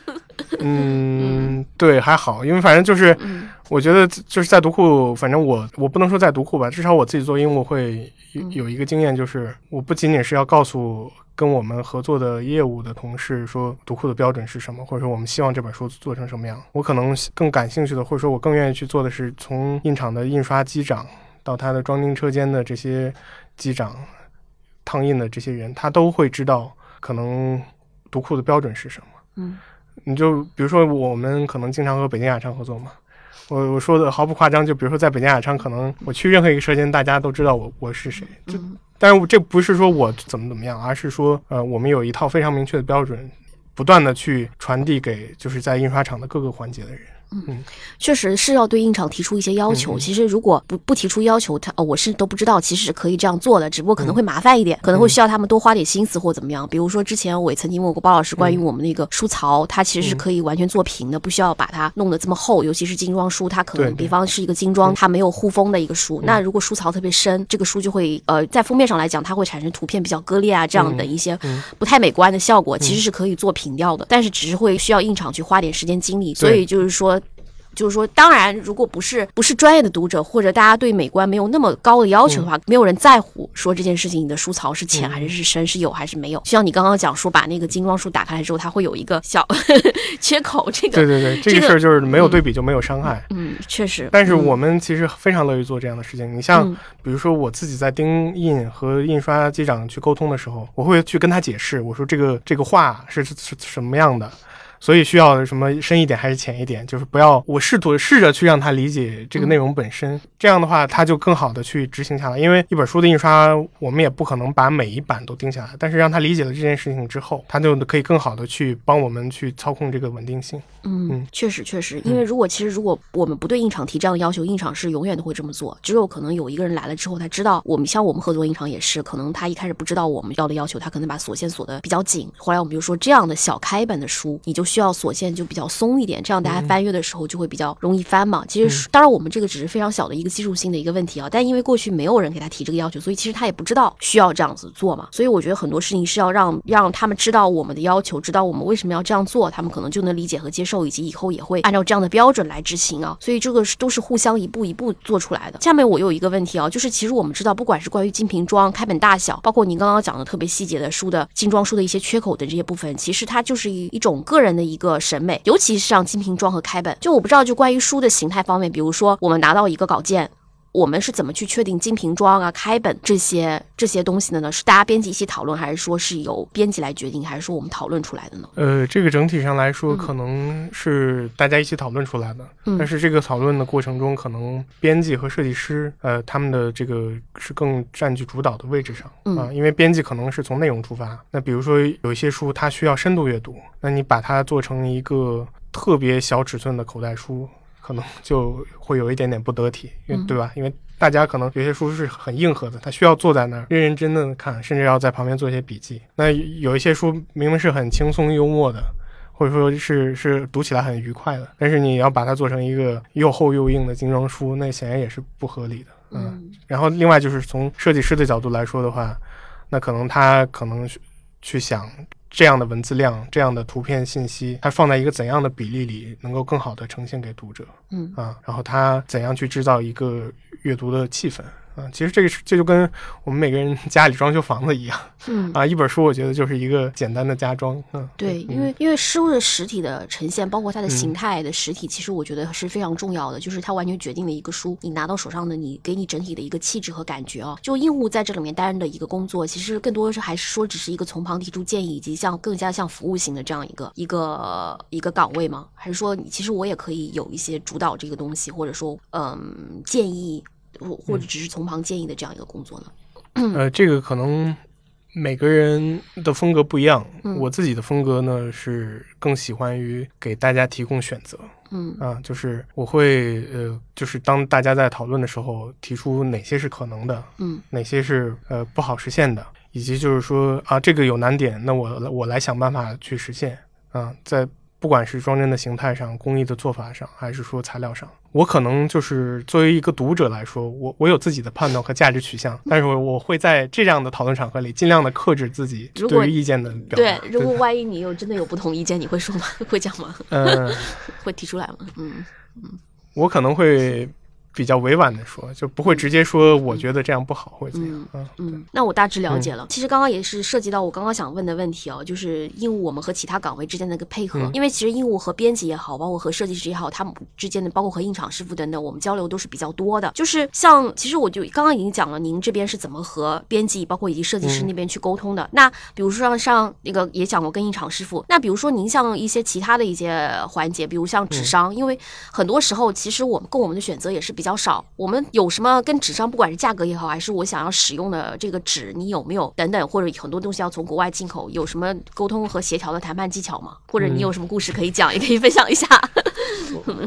嗯，对，还好，因为反正就是，嗯我觉得就是在读库，反正我我不能说在读库吧，至少我自己做英务会有有一个经验，就是我不仅仅是要告诉跟我们合作的业务的同事说读库的标准是什么，或者说我们希望这本书做成什么样，我可能更感兴趣的，或者说我更愿意去做的是从印厂的印刷机长到他的装订车间的这些机长、烫印的这些人，他都会知道可能读库的标准是什么。嗯。你就比如说我们可能经常和北京雅昌合作嘛，我我说的毫不夸张，就比如说在北京雅昌，可能我去任何一个车间，大家都知道我我是谁。就嗯但是这不是说我怎么怎么样，而是说呃我们有一套非常明确的标准，不断的去传递给就是在印刷厂的各个环节的人。确实是要对印厂提出一些要求。嗯嗯其实如果不不提出要求，他、哦、我是都不知道，其实是可以这样做的，只不过可嗯能会麻烦一点，可能会需要他们多花点心思或怎么样。比如说之前我也曾经问过包老师关嗯。于我们那个书槽，它其实是可以完全做平的，不需要把它弄得这么厚，尤其是精装书，它可能比方是一个精装，它没有护封的一个书，那如果书槽特别深，这个书就会呃在封面上来讲，它会产生图片比较割裂啊这样的一些嗯。不太美观的效果，其实是可以做平掉的，但是只是会需要印厂去花点时间精力，所以就是说。就是说，当然，如果不是不是专业的读者，或者大家对美观没有那么高的要求的话，没有人在乎说这件事情你的书槽是浅还是是深，是有还是没有。就像你刚刚讲说，把那个精装书打开来之后，它会有一个小 缺口，这个对对对，这这个个事儿就是没有对比就没有伤害。嗯，确实。但是嗯我们其实非常乐于做这样的事情。你像嗯比如说我自己在盯印和印刷机长去沟通的时候，我会去跟他解释，我说这个这个画是是是什么样的。所以需要什么深一点还是浅一点，就是不要我试图试着去让他理解这个内容本身，这样的话他就更好的去执行下来。因为一本书的印刷，我们也不可能把每一版都定下来，但是让他理解了这件事情之后，他就可以更好的去帮我们去操控这个稳定性。嗯嗯，确实确实，因为如果其实如果我们不对印厂提这样的要求，印厂是永远都会这么做。只有可能有一个人来了之后，他知道我们像我们合作印厂也是，可能他一开始不知道我们要的要求，他可能把锁线锁的比较紧。后来我们就说，这样的小开本的书，你就需需要锁线就比较松一点，这样大家翻阅的时候就会比较容易翻嘛。其实当然我们这个只是非常小的一个技术性的一个问题啊，但因为过去没有人给他提这个要求，所以其实他也不知道需要这样子做嘛。所以我觉得很多事情是要让让他们知道我们的要求，知道我们为什么要这样做，他们可能就能理解和接受，以及以后也会按照这样的标准来执行啊。所以这个是都是互相一步一步做出来的。下面我有一个问题啊，就是其实我们知道，不管是关于精瓶装、开本大小，包括您刚刚讲的特别细节的书的精装书的一些缺口的这些部分，其实它就是一一种个人的一个审美，尤其是像金瓶装和开本。就我不知道，就关于书的形态方面，比如说我们拿到一个稿件。我们是怎么去确定精瓶装啊、开本这些这些东西的呢？是大家编辑一起讨论，还是说是由编辑来决定，还是说我们讨论出来的呢？呃，这个整体上来说，可能是大家一起讨论出来的。嗯但是这个讨论的过程中，可能编辑和设计师，呃，他们的这个是更占据主导的位置上嗯啊、因为编辑可能是从内容出发。那比如说有一些书，它需要深度阅读，那你把它做成一个特别小尺寸的口袋书，可能就会有一点点不得体，因为嗯对吧？因为大家可能有些书是很硬核的，他需要坐在那儿认认真真的看，甚至要在旁边做一些笔记。那有一些书明明是很轻松幽默的，或者说是是读起来很愉快的，但是你要把它做成一个又厚又硬的精装书，那显然也是不合理的。嗯，嗯然后另外就是从设计师的角度来说的话，那可能他可能去去想这样的文字量、这样的图片信息，它放在一个怎样的比例里，能够更好的呈现给读者嗯啊？然后它怎样去制造一个阅读的气氛啊？其实这个是这就跟我们每个人 家里装修房子一样嗯。啊，一本书我觉得就是一个简单的家装，嗯，对，嗯因为因为书的实体的呈现，包括它的嗯形态的实体，其实我觉得是非常重要的，就是它完全决定了一个书你拿到手上的你给你整体的一个气质和感觉啊。就印务在这里面担任的一个工作，其实更多的是还是说只是一个从旁提出建议，以及像更加像服务型的这样一个一个一个岗位吗？还是说其实我也可以有一些主导这个东西，或者说嗯建议，或或者只是从旁建议的这样一个工作呢？呃，这个可能每个人的风格不一样。嗯我自己的风格呢是更喜欢于给大家提供选择嗯啊，就是我会呃，就是当大家在讨论的时候，提出哪些是可能的，嗯哪些是呃不好实现的，以及就是说啊这个有难点，那我我来想办法去实现啊，在。不管是装帧的形态上、工艺的做法上，还是说材料上，我可能就是作为一个读者来说，我我有自己的判断和价值取向，但是我我会在这样的讨论场合里尽量的克制自己对于意见的表达对。，如果万一你有真的有不同意见，你会说吗？会讲吗？嗯、会提出来吗？嗯嗯我可能会比较委婉的说，就不会直接说我觉得这样不好或者怎样。嗯嗯，那我大致了解了。其实刚刚也是涉及到我刚刚想问的问题哦，就是印务我们和其他岗位之间的一个配合，嗯因为其实印务和编辑也好，包括和设计师也好，他们之间的，包括和印厂师傅等等，我们交流都是比较多的。就是像，其实我就刚刚已经讲了，您这边是怎么和编辑，包括以及设计师嗯那边去沟通的。那比如说像像那个也讲过跟印厂师傅，那比如说您像一些其他的一些环节，比如像纸商，因为很多时候其实我们跟我们的选择也是比较少，我们有什么跟纸上，不管是价格也好，还是我想要使用的这个纸，你有没有等等，或者很多东西要从国外进口，有什么沟通和协调的谈判技巧吗？或者你有什么故事可以讲，也可以分享一下。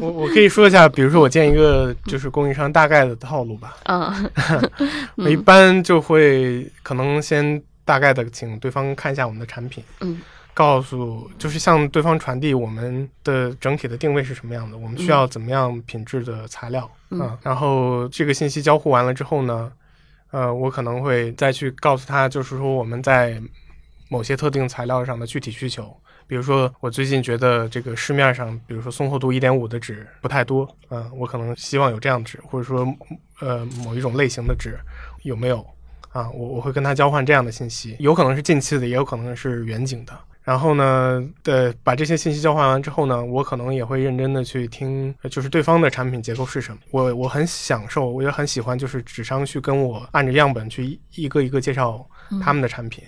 我我可以说一下，比如说我建一个就是供应商大概的套路吧。嗯 我一般就会可能先大概的请对方看一下我们的产品，嗯告诉就是向对方传递我们的整体的定位是什么样的，我们需要怎么样品质的材料嗯啊。然后这个信息交互完了之后呢，呃，我可能会再去告诉他，就是说我们在某些特定材料上的具体需求。比如说，我最近觉得这个市面上，比如说松厚度一点五的纸不太多，嗯、我可能希望有这样的纸，或者说，呃，某一种类型的纸有没有啊？我我会跟他交换这样的信息，有可能是近期的，也有可能是远景的。然后呢，呃，把这些信息交换完之后呢，我可能也会认真的去听，呃就是对方的产品结构是什么。我我很享受，我也很喜欢，就是纸商去跟我按着样本去一一个一个介绍他们的产品，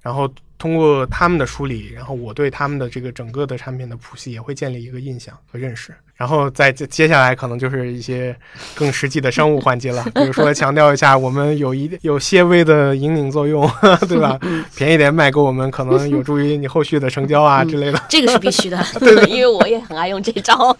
然后通过他们的梳理，然后我对他们的这个整个的产品的谱系也会建立一个印象和认识。然然后再接接下来可能就是一些更实际的商务环节了，比如说 强调一下我们有一有些微的引领作用，对吧？便宜点卖给我们，可能有助于你后续的成交啊之类的。这个是必须的，对因为我也很爱用这招。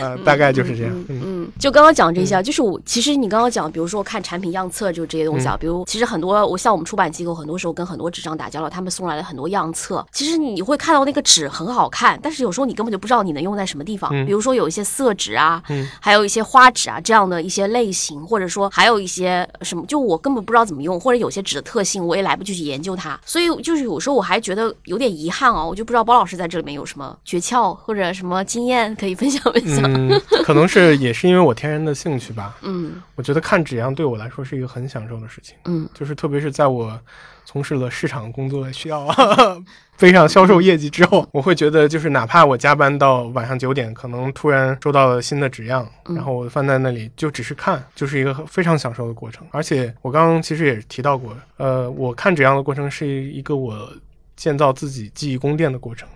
呃，大概就是这样。嗯，就刚刚讲这些，就是我其实你刚刚讲，比如说看产品样册，就这些东西啊。比如，其实很多我像我们出版机构，很多时候跟很多纸张打交道，他们送来了很多样册。其实你会看到那个纸很好看，但是有时候你根本就不知道你能用在什么地方。比如说有一些色纸啊，嗯还有一些花纸啊这样的一些类型，或者说还有一些什么，就我根本不知道怎么用，或者有些纸的特性我也来不及去研究它。所以就是有时候我还觉得有点遗憾哦，我就不知道包老师在这里面有什么诀窍或者什么经验可以分享分享。嗯，可能是也是因为我天然的兴趣吧。嗯，我觉得看纸样对我来说是一个很享受的事情。嗯，就是特别是在我从事了市场工作需要 背上销售业绩之后，我会觉得就是哪怕我加班到晚上九点，可能突然收到了新的纸样，然后我放在那里就只是看，就是一个非常享受的过程。而且我刚刚其实也提到过，呃，我看纸样的过程是一个我建造自己记忆宫殿的过程。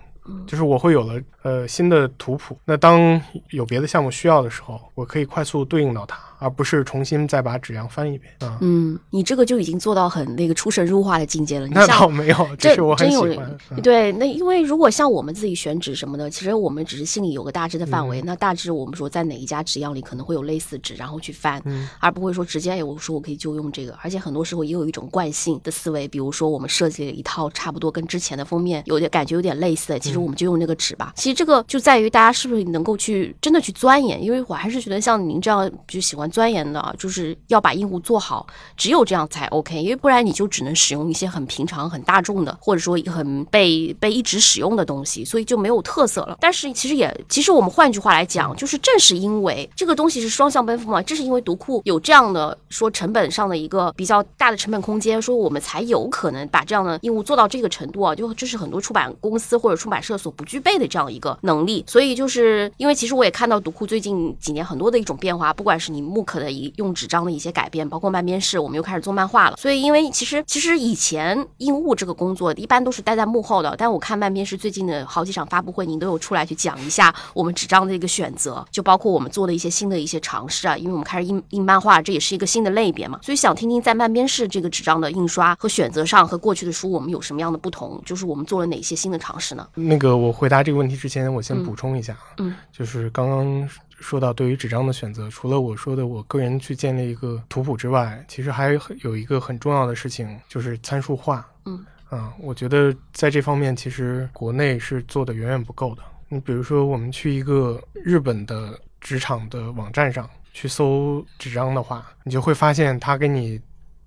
就是我会有了呃新的图谱，那当有别的项目需要的时候，我可以快速对应到它。而不是重新再把纸样翻一遍啊。嗯，你这个就已经做到很那个出神入化的境界了。你那倒没有，这是我很喜欢。对，那因为如果像我们自己选纸什么的，其实我们只是心里有个大致的范围。那大致我们说在哪一家纸样里可能会有类似纸，然后去翻，而不会说直接哎，我说我可以就用这个。而且很多时候也有一种惯性的思维，比如说我们设计了一套差不多跟之前的封面有点感觉有点类似的，其实我们就用那个纸吧。其实这个就在于大家是不是能够去真的去钻研，因为我还是觉得像您这样就喜欢。钻研的，就是要把硬物做好，只有这样才 OK，因为不然你就只能使用一些很平常、很大众的，或者说很被被一直使用的东西，所以就没有特色了。但是其实也，其实我们换句话来讲，就是正是因为这个东西是双向奔赴嘛，正是因为读库有这样的说成本上的一个比较大的成本空间，说我们才有可能把这样的硬物做到这个程度啊，就这是很多出版公司或者出版社所不具备的这样一个能力。所以就是因为其实我也看到读库最近几年很多的一种变化，不管是你目可的一用纸张的一些改变，包括漫边室，我们又开始做漫画了。所以，因为其实其实以前印务这个工作一般都是待在幕后的，但我看漫边室最近的好几场发布会，您都有出来去讲一下我们纸张的一个选择，就包括我们做的一些新的一些尝试啊。因为我们开始印印漫画，这也是一个新的类别嘛。所以想听听在漫边室这个纸张的印刷和选择上，和过去的书我们有什么样的不同？就是我们做了哪些新的尝试呢？那个我回答这个问题之前，我先补充一下，嗯，就是刚刚。说到对于纸张的选择，除了我说的我个人去建立一个图谱之外，其实还有一个很重要的事情，就是参数化。嗯啊，我觉得在这方面其实国内是做的远远不够的。你比如说，我们去一个日本的职场的网站上去搜纸张的话，你就会发现它给你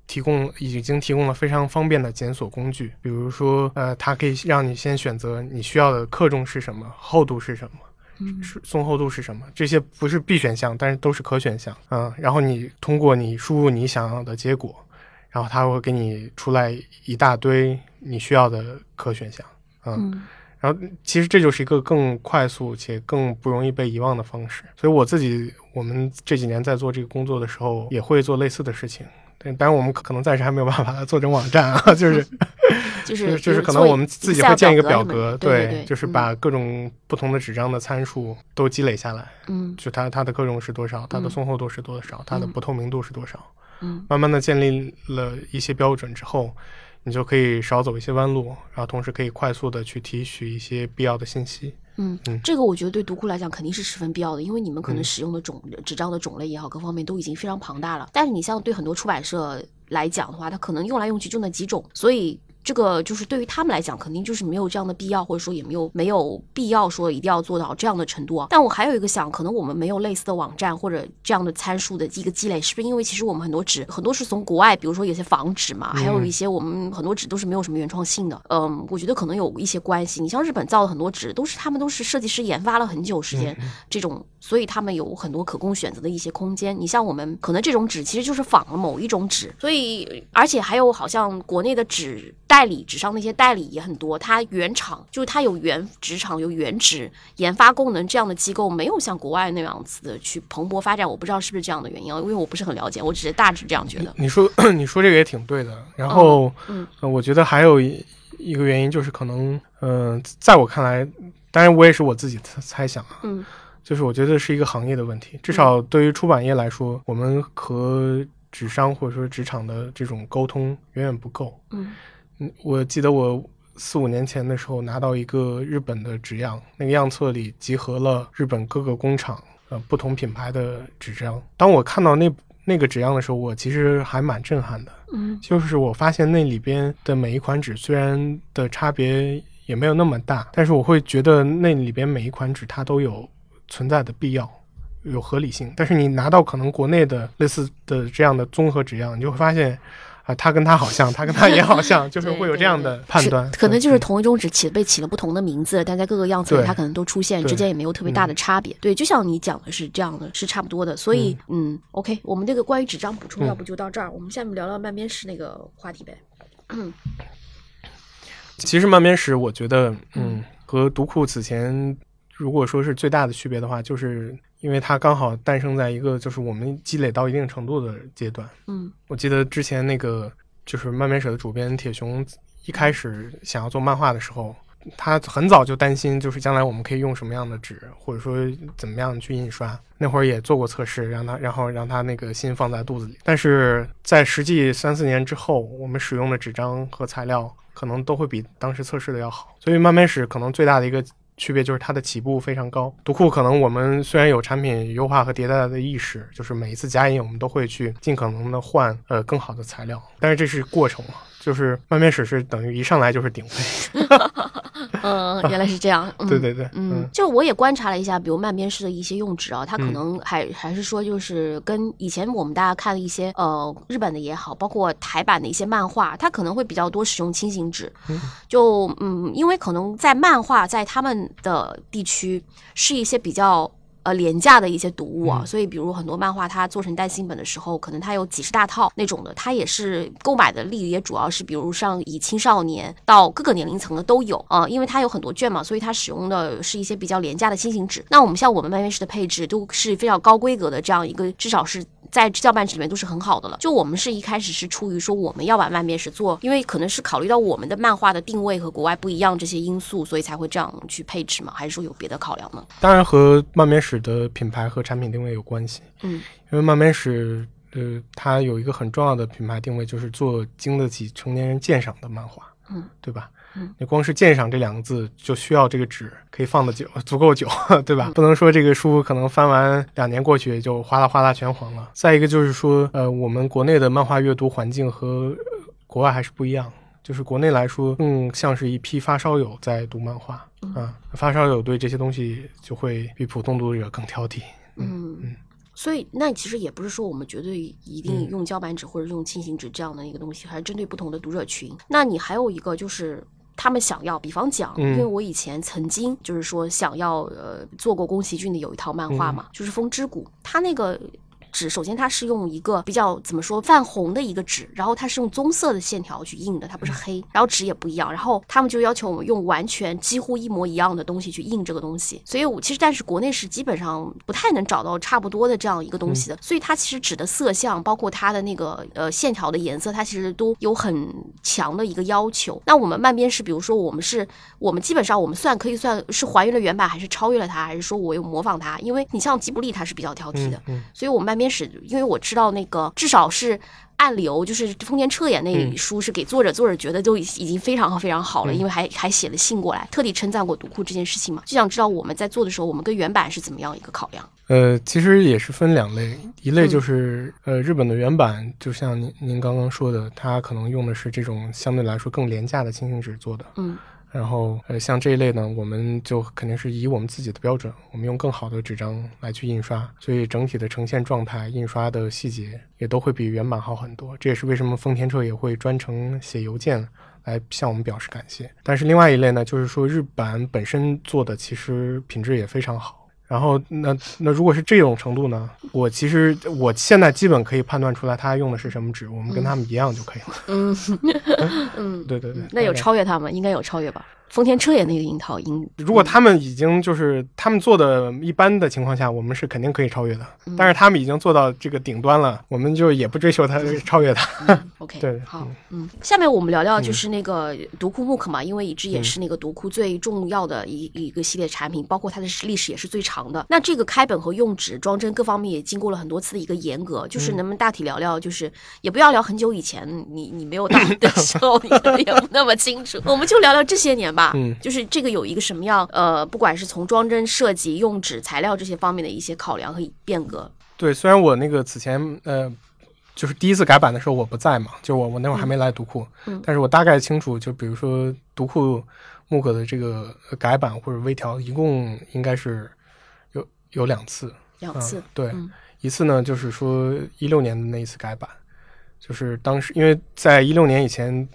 提供已经提供了非常方便的检索工具。比如说，呃，它可以让你先选择你需要的克重是什么，厚度是什么。是松厚度是什么？这些不是必选项，但是都是可选项。嗯，然后你通过你输入你想要的结果，然后它会给你出来一大堆你需要的可选项。嗯，然后其实这就是一个更快速且更不容易被遗忘的方式。所以我自己，我们这几年在做这个工作的时候，也会做类似的事情。但当然我们可能暂时还没有办法做成网站啊，就是。就是就是可能我们自己会建一个表格，对，就是把各种不同的纸张的参数都积累下来，嗯，就它它的克重是多少，它的松厚度是多少，它的不透明度是多少，嗯，慢慢的建立了一些标准之后，你就可以少走一些弯路，然后同时可以快速的去提取一些必要的信息，嗯嗯，这个我觉得对读库来讲肯定是十分必要的，因为你们可能使用的种纸张的种类也好，各方面都已经非常庞大了，但是你像对很多出版社来讲的话，它可能用来用去就那几种，所以。这个就是对于他们来讲，肯定就是没有这样的必要，或者说也没有没有必要说一定要做到这样的程度啊。但我还有一个想，可能我们没有类似的网站或者这样的参数的一个积累，是不是因为其实我们很多纸很多是从国外，比如说有些仿纸嘛，还有一些我们很多纸都是没有什么原创性的。嗯，我觉得可能有一些关系。你像日本造的很多纸，都是他们都是设计师研发了很久时间这种，所以他们有很多可供选择的一些空间。你像我们可能这种纸其实就是仿了某一种纸，所以而且还有好像国内的纸。代理纸上那些代理也很多，它原厂就是它有原职场有原职研发功能这样的机构，没有像国外那样子的去蓬勃发展。我不知道是不是这样的原因，因为我不是很了解，我只是大致这样觉得。你 说 你说这个也挺对的。然后，嗯，我觉得还有一一个原因就是可能，嗯，在我看来，当然我也是我自己的猜想啊，嗯，就是我觉得是一个行业的问题，至少对于出版业来说，我们和纸商或者说职场的这种沟通远远不够。嗯嗯，我记得我四五年前的时候拿到一个日本的纸样，那个样册里集合了日本各个工厂呃不同品牌的纸张。当我看到那那个纸样的时候，我其实还蛮震撼的。嗯就是我发现那里边的每一款纸虽然的差别也没有那么大，但是我会觉得那里边每一款纸它都有存在的必要，有合理性。但是你拿到可能国内的类似的这样的综合纸样，你就会发现。啊，他跟他好像，他跟他也好像，就是会有这样的判断。可能就是同一种纸起被起了不同的名字，但在各个样子它可能都出现，之间也没有特别大的差别。对，就像你讲的是这样的，是差不多的。所以，嗯 o k 我们这个关于纸张补充，嗯要不就到这儿，我们下面聊聊漫边史那个话题呗。嗯其实漫边史，我觉得，嗯，和读库此前如果说是最大的区别的话，就是因为它刚好诞生在一个就是我们积累到一定程度的阶段。嗯我记得之前那个就是漫边史的主编铁熊一开始想要做漫画的时候，他很早就担心，就是将来我们可以用什么样的纸，或者说怎么样去印刷。那会儿也做过测试，让他然后让他那个心放在肚子里。但是在实际三四年之后，我们使用的纸张和材料可能都会比当时测试的要好。所以漫边史可能最大的一个区别就是它的起步非常高。读库可能我们虽然有产品优化和迭代的意识，就是每一次加印我们都会去尽可能的换呃更好的材料，但是这是过程嘛，就是漫面史是等于一上来就是顶配。嗯，原来是这样。嗯、对对对，嗯，就我也观察了一下，比如慢边式的一些用纸啊，它可嗯能还、还是说就是跟以前我们大家看的一些呃日本的也好，包括台版的一些漫画，它可能会比较多使用轻型纸。嗯 就嗯，因为可能在漫画在他们的地区是一些比较。呃，廉价的一些读物啊，嗯所以比如很多漫画它做成单行本的时候，可能它有几十大套那种的，它也是购买的力也主要是比如上以青少年到各个年龄层的都有啊、呃因为它有很多卷嘛，所以它使用的是一些比较廉价的新型纸。那我们像我们漫面式的配置都是非常高规格的这样一个，至少是。在教办纸里面都是很好的了。就我们是一开始是出于说我们要把漫面史做，因为可能是考虑到我们的漫画的定位和国外不一样这些因素，所以才会这样去配置嘛？还是说有别的考量呢？当然和漫面史的品牌和产品定位有关系。嗯，因为漫边史呃它有一个很重要的品牌定位，就是做经得起成年人鉴赏的漫画。嗯，对吧？嗯，你光是鉴赏这两个字，就需要这个纸可以放的久，足够久，对吧？嗯不能说这个书可能翻完两年过去就哗啦哗啦全黄了。再一个就是说，呃，我们国内的漫画阅读环境和、呃国外还是不一样。就是国内来说，更像是一批发烧友在读漫画嗯啊，发烧友对这些东西就会比普通读者更挑剔。嗯嗯所以那其实也不是说我们绝对一定嗯用胶板纸或者用轻型纸这样的一个东西，还是针对不同的读者群。那你还有一个就是。他们想要，比方讲，嗯因为我以前曾经就是说想要呃做过宫崎骏的有一套漫画嘛，就是《风之谷》，它那个纸，首先它是用一个比较怎么说泛红的一个纸，然后它是用棕色的线条去印的，它不是黑，然后纸也不一样，然后他们就要求我们用完全几乎一模一样的东西去印这个东西，所以我其实但是国内是基本上不太能找到差不多的这样一个东西的，所以它其实纸的色相，包括它的那个呃线条的颜色，它其实都有很强的一个要求。那我们漫边是，比如说我们是我们基本上我们算可以算是还原了原版，还是超越了它，还是说我有模仿它？因为你像吉卜力，它是比较挑剔的，嗯所以我们漫边史，因为我知道那个至少是暗流，就是丰田彻也那嗯书是给作者，作者觉得都已已经非常非常好了，嗯因为还还写了信过来，特地称赞过读库这件事情嘛，就想知道我们在做的时候，我们跟原版是怎么样一个考量？呃，其实也是分两类，一类就是、呃日本的原版，就像您您刚刚说的，它可能用的是这种相对来说更廉价的轻型纸做的。嗯然后呃像这一类呢，我们就肯定是以我们自己的标准，我们用更好的纸张来去印刷，所以整体的呈现状态、印刷的细节也都会比原版好很多。这也是为什么丰田车也会专程写邮件。来向我们表示感谢，但是另外一类呢，就是说日版本身做的其实品质也非常好，然后那那如果是这种程度呢，我其实我现在基本可以判断出来他用的是什么纸，我们跟他们一样就可以了。嗯 嗯，对对对，那有超越他们，应该有超越吧？丰田车也那个樱桃樱。如果他们已经就是他们做的一般的情况下，我们是肯定可以超越的。嗯但是他们已经做到这个顶端了，我们就也不追求他 超越他。OK，对好，嗯，下面我们聊聊就是那个独库木克嘛，因为一直也是那个独库最重要的一一个系列产品，包括它的历史也是最长的。那这个开本和用纸、装帧各方面也经过了很多次的一个严格，就是能不能大体聊聊，就是也不要聊很久以前，你你没有大的时候，你可能也不那么清楚，我们就聊聊这些年吧。嗯，就是这个有一个什么样，呃，不管是从装帧设计、用纸、材料这些方面的一些考量和变革。对，虽然我那个此前呃，就是第一次改版的时候我不在嘛，就我我那会儿还没来读库，嗯。但是我大概清楚，就比如说读库木格的这个呃改版或者微调，一共应该是有有两次，两次，嗯、对，嗯。一次呢就是说一六年的那一次改版，就是当时因为在一六年以前，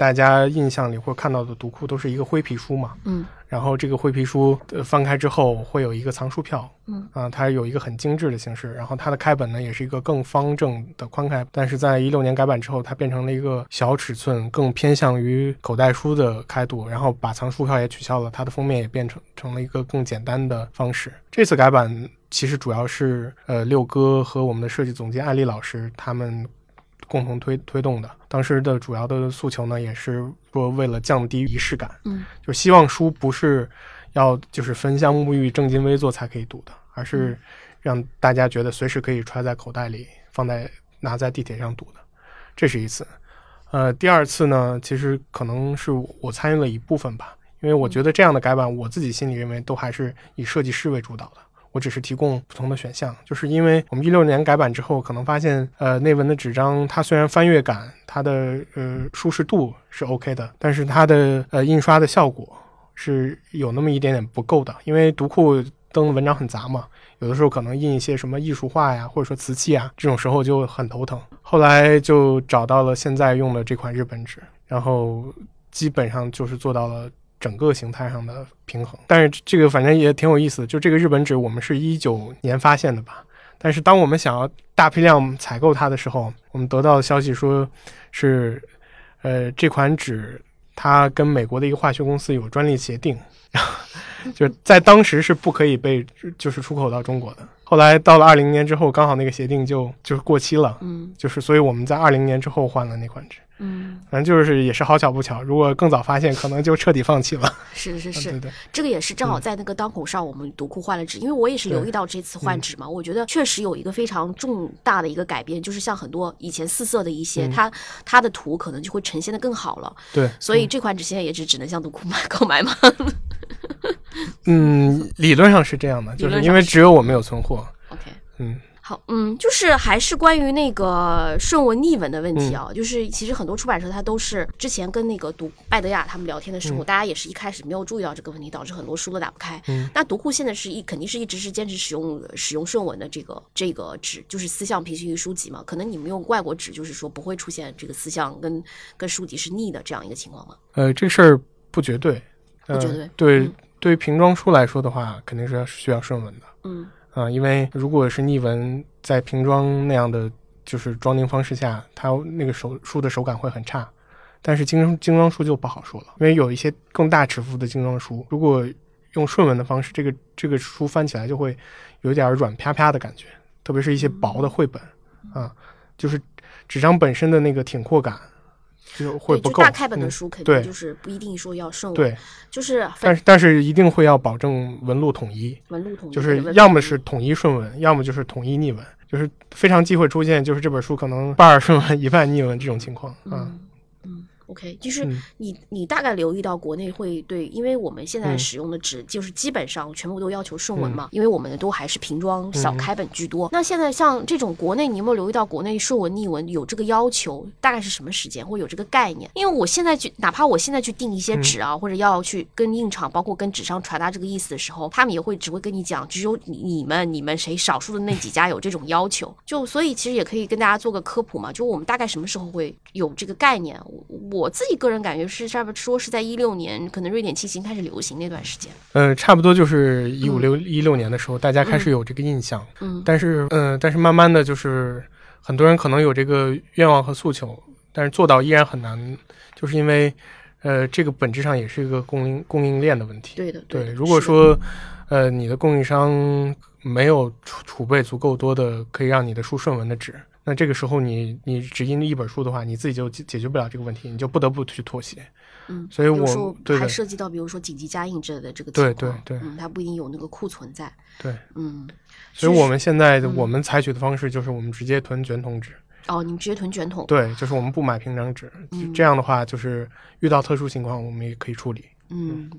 大家印象里或者看到的读库都是一个灰皮书嘛，嗯。然后这个灰皮书、呃、翻开之后会有一个藏书票，嗯。啊、它有一个很精致的形式，然后它的开本呢也是一个更方正的宽开，但是在一六年改版之后，它变成了一个小尺寸，更偏向于口袋书的开度，然后把藏书票也取消了，它的封面也变成成了一个更简单的方式。这次改版其实主要是呃六哥和我们的设计总监艾丽老师他们共同推推动的。当时的主要的诉求呢，也是说为了降低仪式感，嗯就希望书不是要就是焚香沐浴、正襟危坐才可以读的，而是让大家觉得随时可以揣在口袋里，放在拿在地铁上读的。这是一次。呃，第二次呢，其实可能是我参与了一部分吧，因为我觉得这样的改版，我自己心里认为都还是以设计师为主导的。我只是提供不同的选项，就是因为我们一六年改版之后，可能发现，呃，内文的纸张它虽然翻阅感，它的呃舒适度是 OK 的，但是它的呃印刷的效果是有那么一点点不够的，因为读库登的文章很杂嘛，有的时候可能印一些什么艺术画呀，或者说瓷器啊，这种时候就很头疼。后来就找到了现在用的这款日本纸，然后基本上就是做到了。整个形态上的平衡，但是这个反正也挺有意思的。就这个日本纸，我们是一九年发现的吧？但是当我们想要大批量采购它的时候，我们得到的消息说是，呃，这款纸它跟美国的一个化学公司有专利协定，就在当时是不可以被就是出口到中国的。后来到了二零年之后，刚好那个协定就就是过期了，嗯就是所以我们在二零年之后换了那款纸。嗯，反正就是也是好巧不巧，如果更早发现，可能就彻底放弃了。是 是是，对对，这个也是正好在那个当口上，我们读库换了纸，因为我也是留意到这次换纸嘛，我觉得确实有一个非常重大的一个改变，就是像很多以前四色的一些，它它的图可能就会呈现的更好了，对，所以这款纸现在也只只能向读库买 购买嘛。嗯，理论上是这样的，就是因为只有我没有存货。OK，嗯。好，嗯，就是还是关于那个顺文逆文的问题啊，就是其实很多出版社它都是之前跟那个读拜德雅他们聊天的时候，大家也是一开始没有注意到这个问题，导致很多书都打不开。嗯，那读库现在是一肯定是一直是坚持使用使用顺文的这个这个纸，就是思想平行于书籍嘛。可能你们用外国纸，就是说不会出现这个思想跟跟书籍是逆的这样一个情况吗？呃，这事儿不绝对，不绝对。对，嗯对于瓶装书来说的话，肯定是要需要顺文的。嗯啊、因为如果是逆纹，在瓶装那样的就是装订方式下，它那个手书的手感会很差。但是精精装书就不好说了，因为有一些更大尺幅的精装书，如果用顺纹的方式，这个这个书翻起来就会有点软啪啪的感觉，特别是一些薄的绘本啊，就是纸张本身的那个挺阔感就会，不够。就大开本的嗯书肯定对就是不一定说要顺纹，对，就是但是但是一定会要保证纹路统一，文路统一，就是要么是统一顺文，要么就是统一逆文，就是非常忌讳出现就是这本书可能半儿顺文一半逆文这种情况啊。嗯嗯，OK，就是嗯你你大概留意到国内会对，因为我们现在嗯使用的纸就是基本上全部都要求顺纹嘛，因为我们的都还是瓶装小嗯开本居多。那现在像这种国内，你有没有留意到国内顺纹逆纹有这个要求？大概是什么时间或有这个概念？因为我现在去，哪怕我现在去订一些嗯纸啊，或者要去跟印厂，包括跟纸上传达这个意思的时候，他们也会只会跟你讲，只有你你们你们谁少数的那几家有这种要求。就所以其实也可以跟大家做个科普嘛，就我们大概什么时候会有这个概念？我我自己个人感觉是差不多说是在一六年，可能瑞典轻型开始流行那段时间。嗯，差不多就是一五六一六年的时候，大家开始有这个印象，嗯但是呃，但是慢慢的就是很多人可能有这个愿望和诉求，但是做到依然很难，就是因为呃，这个本质上也是一个供应供应链的问题。对的，对，的如果说呃你的供应商没有储储备足够多的可以让你的书顺文的纸，那这个时候你你只印一本书的话，你自己就解解决不了这个问题，你就不得不去妥协。嗯，所以我还涉及到，比如说紧急加印之类的这个对情况对对嗯，它不一定有那个库存在，对，嗯，所以我们现在嗯我们采取的方式就是我们直接囤卷筒纸。哦，你们直接囤卷筒，对，就是我们不买平张纸，嗯这样的话，就是遇到特殊情况，我们也可以处理。嗯。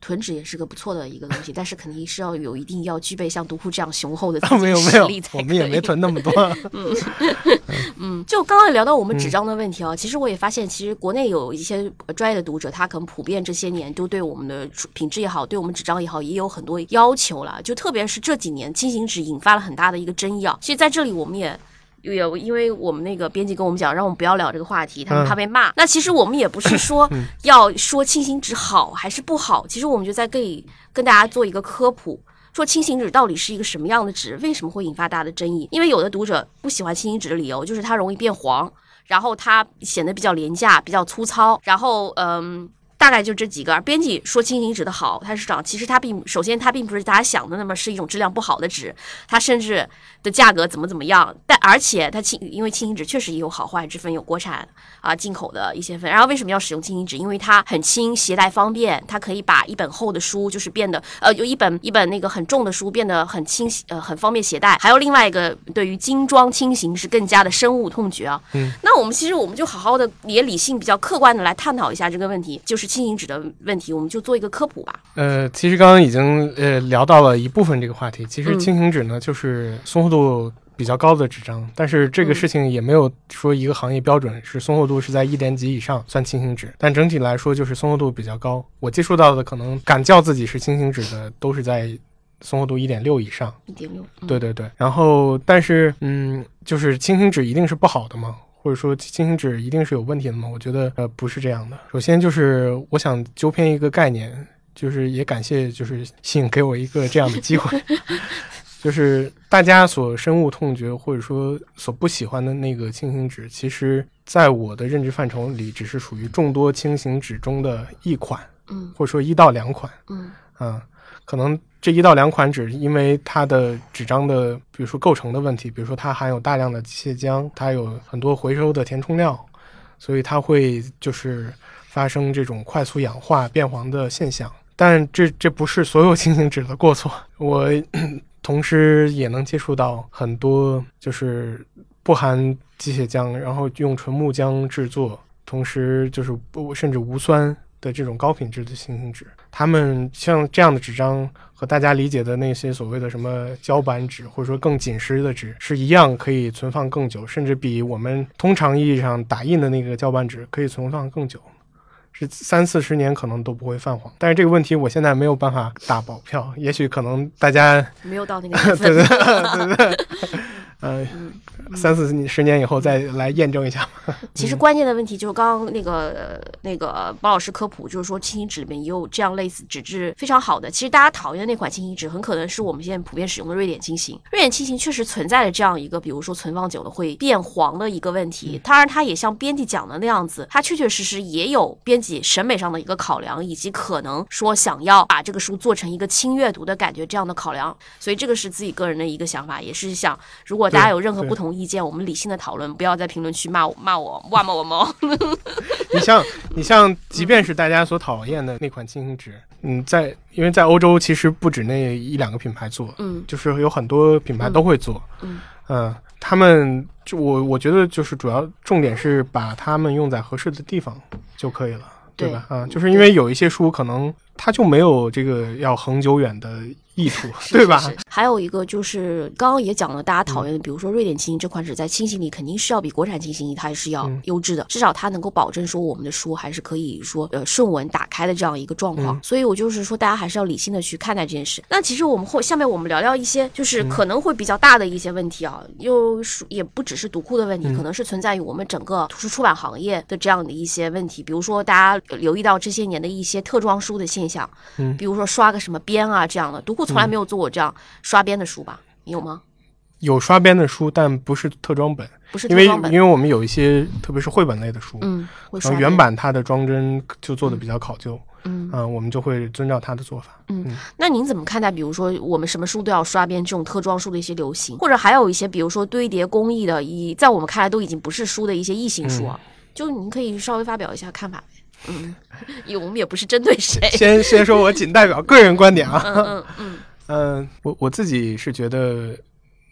囤纸也是个不错的一个东西，但是肯定是要有一定要具备像独库这样雄厚的自己没有我们也没囤那么多。嗯，就刚刚聊到我们嗯纸张的问题啊，其实我也发现，其实国内有一些呃专业的读者，他可能普遍这些年都对我们的品质也好，对我们纸张也好，也有很多要求了。就特别是这几年，轻型纸引发了很大的一个争议啊。其实在这里，我们也。也因为我们那个编辑跟我们讲，让我们不要聊这个话题，他们嗯怕被骂。那其实我们也不是 说要说轻型纸好还是不好，其实我们就在给跟大家做一个科普，说轻型纸到底是一个什么样的纸，为什么会引发大家的争议？因为有的读者不喜欢轻型纸的理由就是它容易变黄，然后它显得比较廉价、比较粗糙，然后嗯。大概就这几个，而编辑说轻型纸的好，它是涨，其实它并首先它并不是大家想的那么是一种质量不好的纸，它甚至的价格怎么怎么样，但而且它轻，因为轻型纸确实也有好坏之分，有国产啊、进口的一些分。然后为什么要使用轻型纸？因为它很轻，携带方便，它可以把一本厚的书就是变得呃，有一本一本那个很重的书变得很轻，呃，很方便携带。还有另外一个，对于精装轻型是更加的深恶痛绝啊。嗯，那我们其实我们就好好的也理性、比较客观的来探讨一下这个问题，就是轻型纸的问题，我们就做一个科普吧。呃，其实刚刚已经呃聊到了一部分这个话题。其实嗯轻型纸呢，就是松厚度比较高的纸张，但是这个嗯事情也没有说一个行业标准是松厚度是在一点几以上算轻型纸，但整体来说就是松厚度比较高。我接触到的可能敢叫自己是轻型纸的，都是在松厚度一点六以上。一点六，嗯对对对，然后但是嗯，就是轻型纸一定是不好的吗？或者说轻型纸一定是有问题的吗？我觉得呃不是这样的。首先就是我想纠偏一个概念，就是也感谢就是信给我一个这样的机会，就是大家所深恶痛绝或者说所不喜欢的那个轻型纸，其实在我的认知范畴里，只是属于众多轻型纸中的一款，嗯或者说一到两款。嗯啊，可能这一到两款纸，因为它的纸张的，比如说构成的问题，比如说它含有大量的机械浆，它有很多回收的填充料，所以它会就是发生这种快速氧化变黄的现象。但这这不是所有轻型纸的过错，我 同时也能接触到很多就是不含机械浆，然后用纯木浆制作，同时就是不甚至无酸的这种高品质的星星纸。他们像这样的纸张和大家理解的那些所谓的什么胶板纸，或者说更紧实的纸是一样，可以存放更久，甚至比我们通常意义上打印的那个胶板纸可以存放更久。是三四十年可能都不会泛黄，但是这个问题我现在没有办法打保票，也许可能大家没有到那个。对对对对，呃，嗯三四十年以后再来验证一下。其实关键的问题就是刚刚那个呃那个包老师科普，就是说轻型纸里面也有这样类似纸质非常好的。其实大家讨厌的那款轻型纸，很可能是我们现在普遍使用的瑞典轻型。瑞典轻型确实存在着这样一个，比如说存放久了会变黄的一个问题。当然，它也像编辑讲的那样子，它确确实实也有编辑审美上的一个考量，以及可能说想要把这个书做成一个轻阅读的感觉这样的考量。所以这个是自己个人的一个想法，也是想如果大家有任何不同意见，我们理性的讨论，不要在评论区骂我骂我骂骂我们哦。你像你像，即便是大家所讨厌的那款轻型纸，嗯，在因为在欧洲其实不止那一两个品牌做，嗯就是有很多品牌都会做，嗯嗯，他们就我我觉得就是主要重点是把它们用在合适的地方就可以了，对对吧？啊，就是因为有一些书可能它就没有这个要恒久远的意图，对吧？是是。还有一个就是刚刚也讲了，大家讨厌的，比如说瑞典轻型这款纸，在轻型里肯定是要比国产轻型它还是要嗯。优质的，至少它能够保证说我们的书还是可以说呃顺文打开的这样一个状况。嗯。所以我就是说，大家还是要理性的去看待这件事。那其实我们后下面我们聊聊一些就是嗯。可能会比较大的一些问题啊，又是也不只是读库的问题，嗯。可能是存在于我们整个图书出版行业的这样的一些问题，比如说大家留意到这些年的一些特装书的现象，嗯比如说刷个什么边啊这样的，读库从来没有做过这样刷边的书吧？你有吗？有刷边的书，但不是特装本，不是因为因为我们有一些特别是绘本类的书，嗯，然后原版它的装帧就做的比较考究，嗯嗯、我们就会遵照它的做法。嗯那您怎么看待，比如说我们什么书都要刷边这种特装书的一些流行，或者还有一些，比如说堆叠工艺的，以在我们看来都已经不是书的一些异形书啊？就您可以稍微发表一下看法呗。嗯，因为我们也不是针对谁。先先说我仅代表个人观点啊，嗯嗯嗯嗯，我我自己是觉得，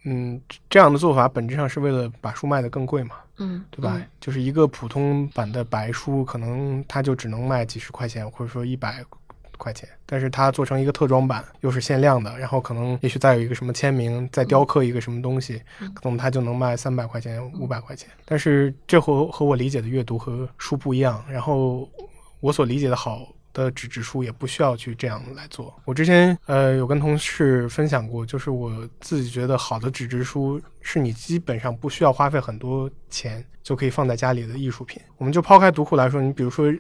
嗯，这样的做法本质上是为了把书卖得更贵嘛，嗯，对吧？就是一个普通版的白书，可能它就只能卖几十块钱，或者说一百块钱，但是它做成一个特装版，又是限量的，然后可能也许再有一个什么签名，再雕刻一个什么东西，可能它就能卖三百块钱、五百块钱。但是这和和我理解的阅读和书不一样，然后我所理解的好。的纸质书也不需要去这样来做。我之前呃有跟同事分享过，就是我自己觉得好的纸质书是你基本上不需要花费很多钱就可以放在家里的艺术品。我们就抛开读库来说，你比如说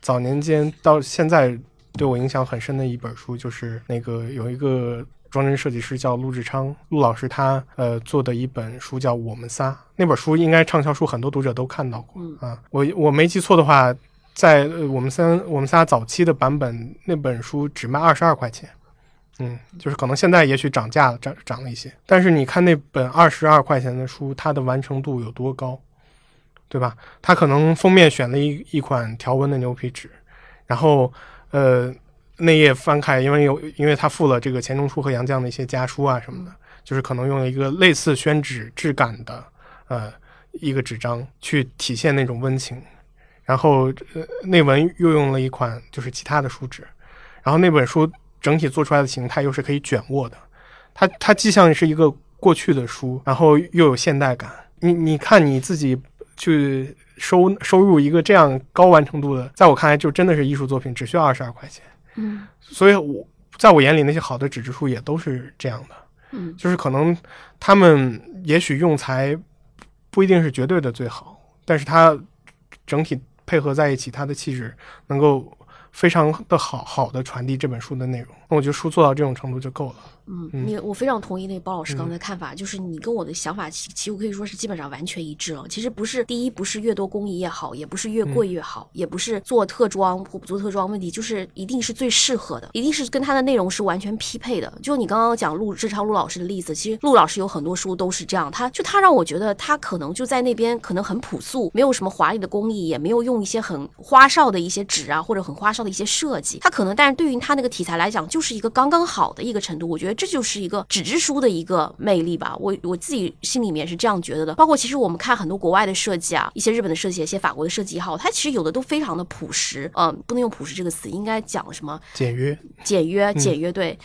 早年间到现在对我影响很深的一本书，就是那个有一个装帧设计师叫陆志昌，陆老师他呃做的一本书叫《我们仨》，那本书应该畅销书，很多读者都看到过嗯啊。我我没记错的话。在呃我们三我们仨早期的版本，那本书只卖二十二块钱，嗯，就是可能现在也许涨价了，涨涨了一些，但是你看那本二十二块钱的书，它的完成度有多高，对吧？它可能封面选了一一款条纹的牛皮纸，然后呃内页翻开，因为有因为它附了这个钱钟书和杨绛的一些家书啊什么的，就是可能用了一个类似宣纸质感的呃一个纸张去体现那种温情。然后，呃，内文又用了一款就是其他的书纸，然后那本书整体做出来的形态又是可以卷握的，它它既像是一个过去的书，然后又有现代感。你你看你自己去收收入一个这样高完成度的，在我看来就真的是艺术作品，只需要二十二块钱。嗯所以我在我眼里那些好的纸质书也都是这样的，嗯就是可能他们也许用材不一定是绝对的最好，但是它整体。配合在一起，它的气质能够非常的好好的传递这本书的内容。那我觉得书做到这种程度就够了。嗯，嗯你我非常同意那个包老师刚才的看法，就是你跟我的想法其其实可以说是基本上完全一致了。其实不是第一，不是越多工艺越好，也不是越贵越好，也不是做特装或不做特装问题，就是一定是最适合的，一定是跟它的内容是完全匹配的。就你刚刚讲陆志超陆老师的例子，其实陆老师有很多书都是这样，他就他让我觉得他可能就在那边可能很朴素，没有什么华丽的工艺，也没有用一些很花哨的一些纸啊或者很花哨的一些设计，他可能但是对于他那个题材来讲，就是一个刚刚好的一个程度。我觉得这就是一个纸质书的一个魅力吧。我我自己心里面是这样觉得的。包括其实我们看很多国外的设计啊，一些日本的设计，一些法国的设计也好，它其实有的都非常的朴实。嗯、不能用朴实这个词，应该讲什么简约，简约，简约对。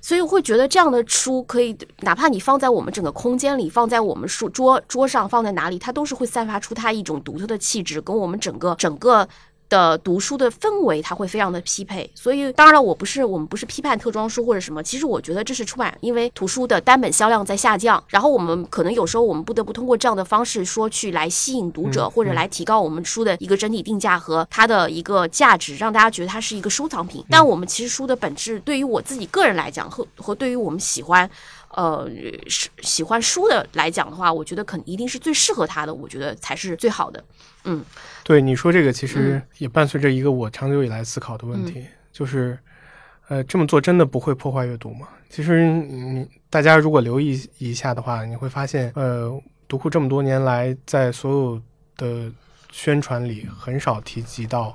所以我会觉得这样的书可以，哪怕你放在我们整个空间里，放在我们书桌桌上，放在哪里，它都是会散发出它一种独特的气质，跟我们整个整个。的读书的氛围，它会非常的匹配，所以当然了，我不是我们不是批判特装书或者什么，其实我觉得这是出版，因为图书的单本销量在下降，然后我们可能有时候我们不得不通过这样的方式说去来吸引读者，嗯或者来提高我们书的一个整体定价和它的一个价值，让大家觉得它是一个收藏品。但我们其实书的本质，对于我自己个人来讲，和和对于我们喜欢。呃，是喜欢书的来讲的话，我觉得肯一定是最适合他的，我觉得才是最好的。嗯对你说这个，其实也伴随着一个我长久以来思考的问题，就是，呃，这么做真的不会破坏阅读吗？其实你大家如果留意一下的话，你会发现，呃，读库这么多年来，在所有的宣传里很少提及到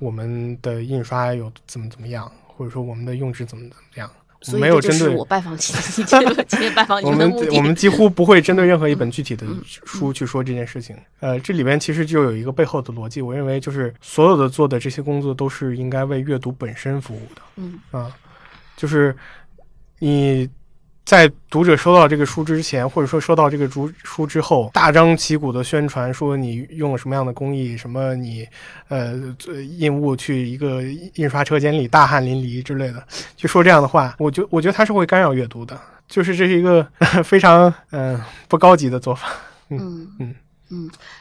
我们的印刷有怎么怎么样，或者说我们的用纸怎么怎么样。所以没有针对这就是我拜访 今天今 天拜访你我们们的目的。我们几乎不会针对任何一本具体的嗯书去说这件事情。呃，这里边其实就有一个背后的逻辑，我认为就是所有的做的这些工作都是应该为阅读本身服务的嗯啊，就是你。在读者收到这个书之前，或者说收到这个书书之后，大张旗鼓的宣传说你用了什么样的工艺，什么你呃印物去一个印刷车间里大汗淋漓之类的，就说这样的话，我觉我觉得它是会干扰阅读的，就是这是一个非常嗯、呃、不高级的做法。嗯嗯。嗯，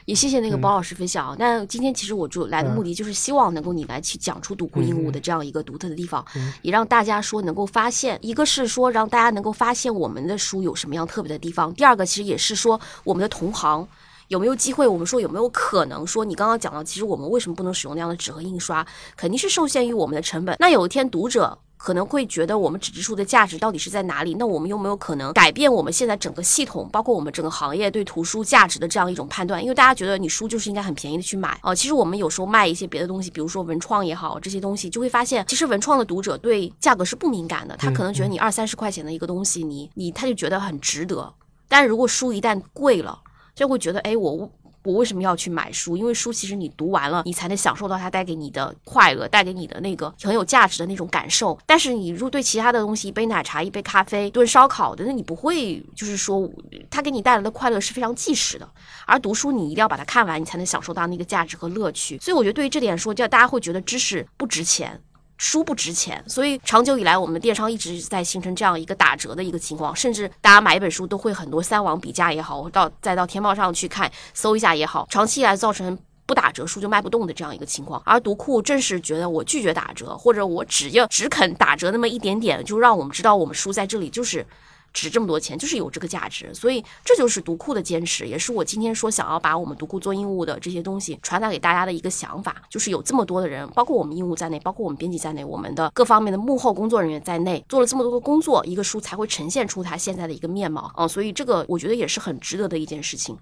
也谢谢那个嗯包老师分享啊。那今天其实我就来的目的就是希望能够你来去讲出独孤鹦鹉的这样一个独特的地方，嗯也让大家说能够发现，一个是说让大家能够发现我们的书有什么样特别的地方，第二个其实也是说我们的同行。有没有机会？我们说有没有可能说你刚刚讲到，其实我们为什么不能使用那样的纸和印刷？肯定是受限于我们的成本。那有一天读者可能会觉得我们纸质书的价值到底是在哪里？那我们有没有可能改变我们现在整个系统，包括我们整个行业对图书价值的这样一种判断？因为大家觉得你书就是应该很便宜的去买哦、其实我们有时候卖一些别的东西，比如说文创也好，这些东西就会发现，其实文创的读者对价格是不敏感的，他可能觉得你二三十块钱的一个东西，你你他就觉得很值得。但是如果书一旦贵了，就会觉得，哎，我我为什么要去买书？因为书其实你读完了，你才能享受到它带给你的快乐，带给你的那个很有价值的那种感受。但是你如果对其他的东西，一杯奶茶、一杯咖啡、一顿烧烤的，那你不会就是说它给你带来的快乐是非常即时的。而读书你一定要把它看完，你才能享受到那个价值和乐趣。所以我觉得对于这点说，就大家会觉得知识不值钱。书不值钱，所以长久以来，我们电商一直在形成这样一个打折的一个情况，甚至大家买一本书都会很多三网比价也好，到再到天猫上去看搜一下也好，长期以来造成不打折书就卖不动的这样一个情况。而读库正是觉得我拒绝打折，或者我只要只肯打折那么一点点，就让我们知道我们书在这里就是。值这么多钱，就是有这个价值，所以这就是读库的坚持，也是我今天说想要把我们读库做硬物的这些东西传达给大家的一个想法，就是有这么多的人，包括我们硬物在内，包括我们编辑在内，我们的各方面的幕后工作人员在内，做了这么多的工作，一个书才会呈现出它现在的一个面貌。啊、所以这个我觉得也是很值得的一件事情。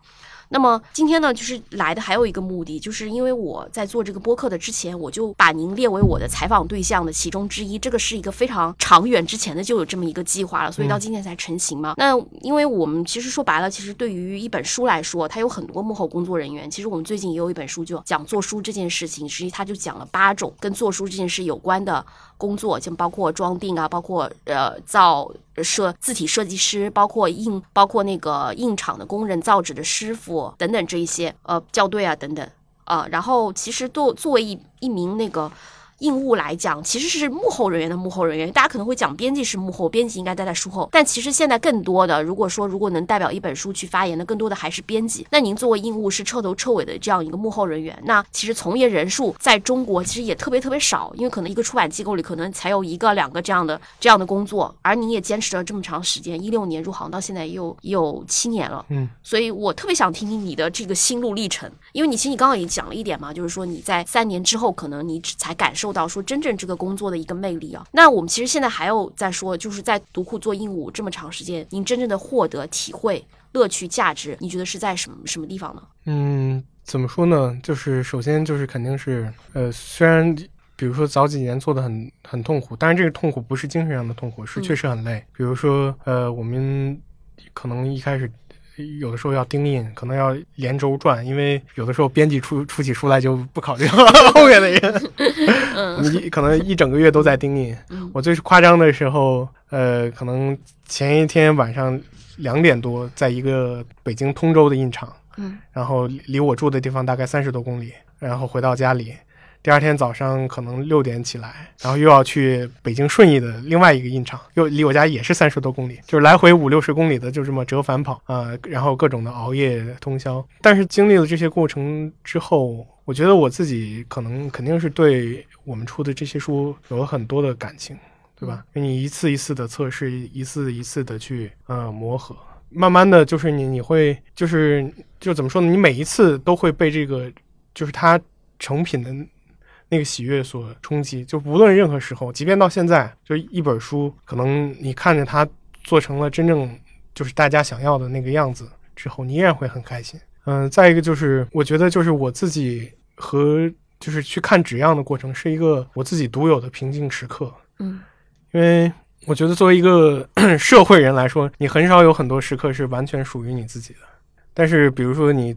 那么今天呢，就是来的还有一个目的，就是因为我在做这个播客的之前，我就把您列为我的采访对象的其中之一。这个是一个非常长远之前的就有这么一个计划了，所以到今天才成型嘛。那因为我们其实说白了，其实对于一本书来说，它有很多幕后工作人员。其实我们最近也有一本书，就讲做书这件事情，实际它就讲了八种跟做书这件事有关的工作，就包括装订啊，包括呃造设字体设计师，包括印，包括那个印厂的工人、造纸的师傅等等这一些，呃，校对啊等等啊、然后其实作作为一一名那个。印务来讲，其实是幕后人员的幕后人员。大家可能会讲编辑是幕后，编辑应该待在书后，但其实现在更多的，如果说如果能代表一本书去发言的，更多的还是编辑。那您作为印务是彻头彻尾的这样一个幕后人员，那其实从业人数在中国其实也特别特别少，因为可能一个出版机构里可能才有一个两个这样的这样的工作，而您也坚持了这么长时间，一六年入行到现在也有也有七年了，嗯，所以我特别想听听你的这个心路历程，因为你其实你刚刚也讲了一点嘛，就是说你在三年之后，可能你才感受到说真正这个工作的一个魅力啊。那我们其实现在还有在说，就是在读库做鹦鹉这么长时间，您真正的获得体会、乐趣、价值，你觉得是在什么什么地方呢？嗯，怎么说呢？就是首先就是肯定是，呃，虽然比如说早几年做的很很痛苦，但是这个痛苦不是精神上的痛苦，是嗯确实很累。比如说，呃，我们可能一开始有的时候要盯印，可能要连轴转，因为有的时候编辑出出起书来就不考虑 后面的人，你可能一整个月都在盯印。嗯我最夸张的时候，呃，可能前一天晚上两点多，在一个北京通州的印厂。嗯然后离离我住的地方大概三十多公里，然后回到家里，第二天早上可能六点起来，然后又要去北京顺义的另外一个印厂，又离我家也是三十多公里，就是来回五六十公里的就这么折返跑啊、然后各种的熬夜通宵。但是经历了这些过程之后，我觉得我自己可能肯定是对我们出的这些书有了很多的感情，对吧？你一次一次的测试，一次一次的去呃磨合。慢慢的就是你你会就是就怎么说呢？你每一次都会被这个就是它成品的那个喜悦所冲击。就无论任何时候，即便到现在，就一本书，可能你看着它做成了真正就是大家想要的那个样子之后，你依然会很开心。嗯、再一个就是我觉得就是我自己和就是去看纸样的过程是一个我自己独有的平静时刻。嗯因为我觉得作为一个 社会人来说，你很少有很多时刻是完全属于你自己的。但是，比如说你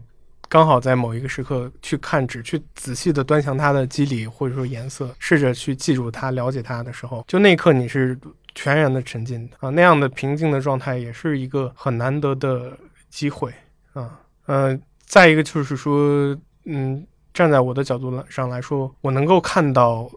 刚好在某一个时刻去看纸，去仔细的端详它的肌理或者说颜色，试着去记住它、了解它的时候，就那一刻你是全然的沉浸的啊，那样的平静的状态也是一个很难得的机会啊。呃，再一个就是说，嗯，站在我的角度上来说，我能够看到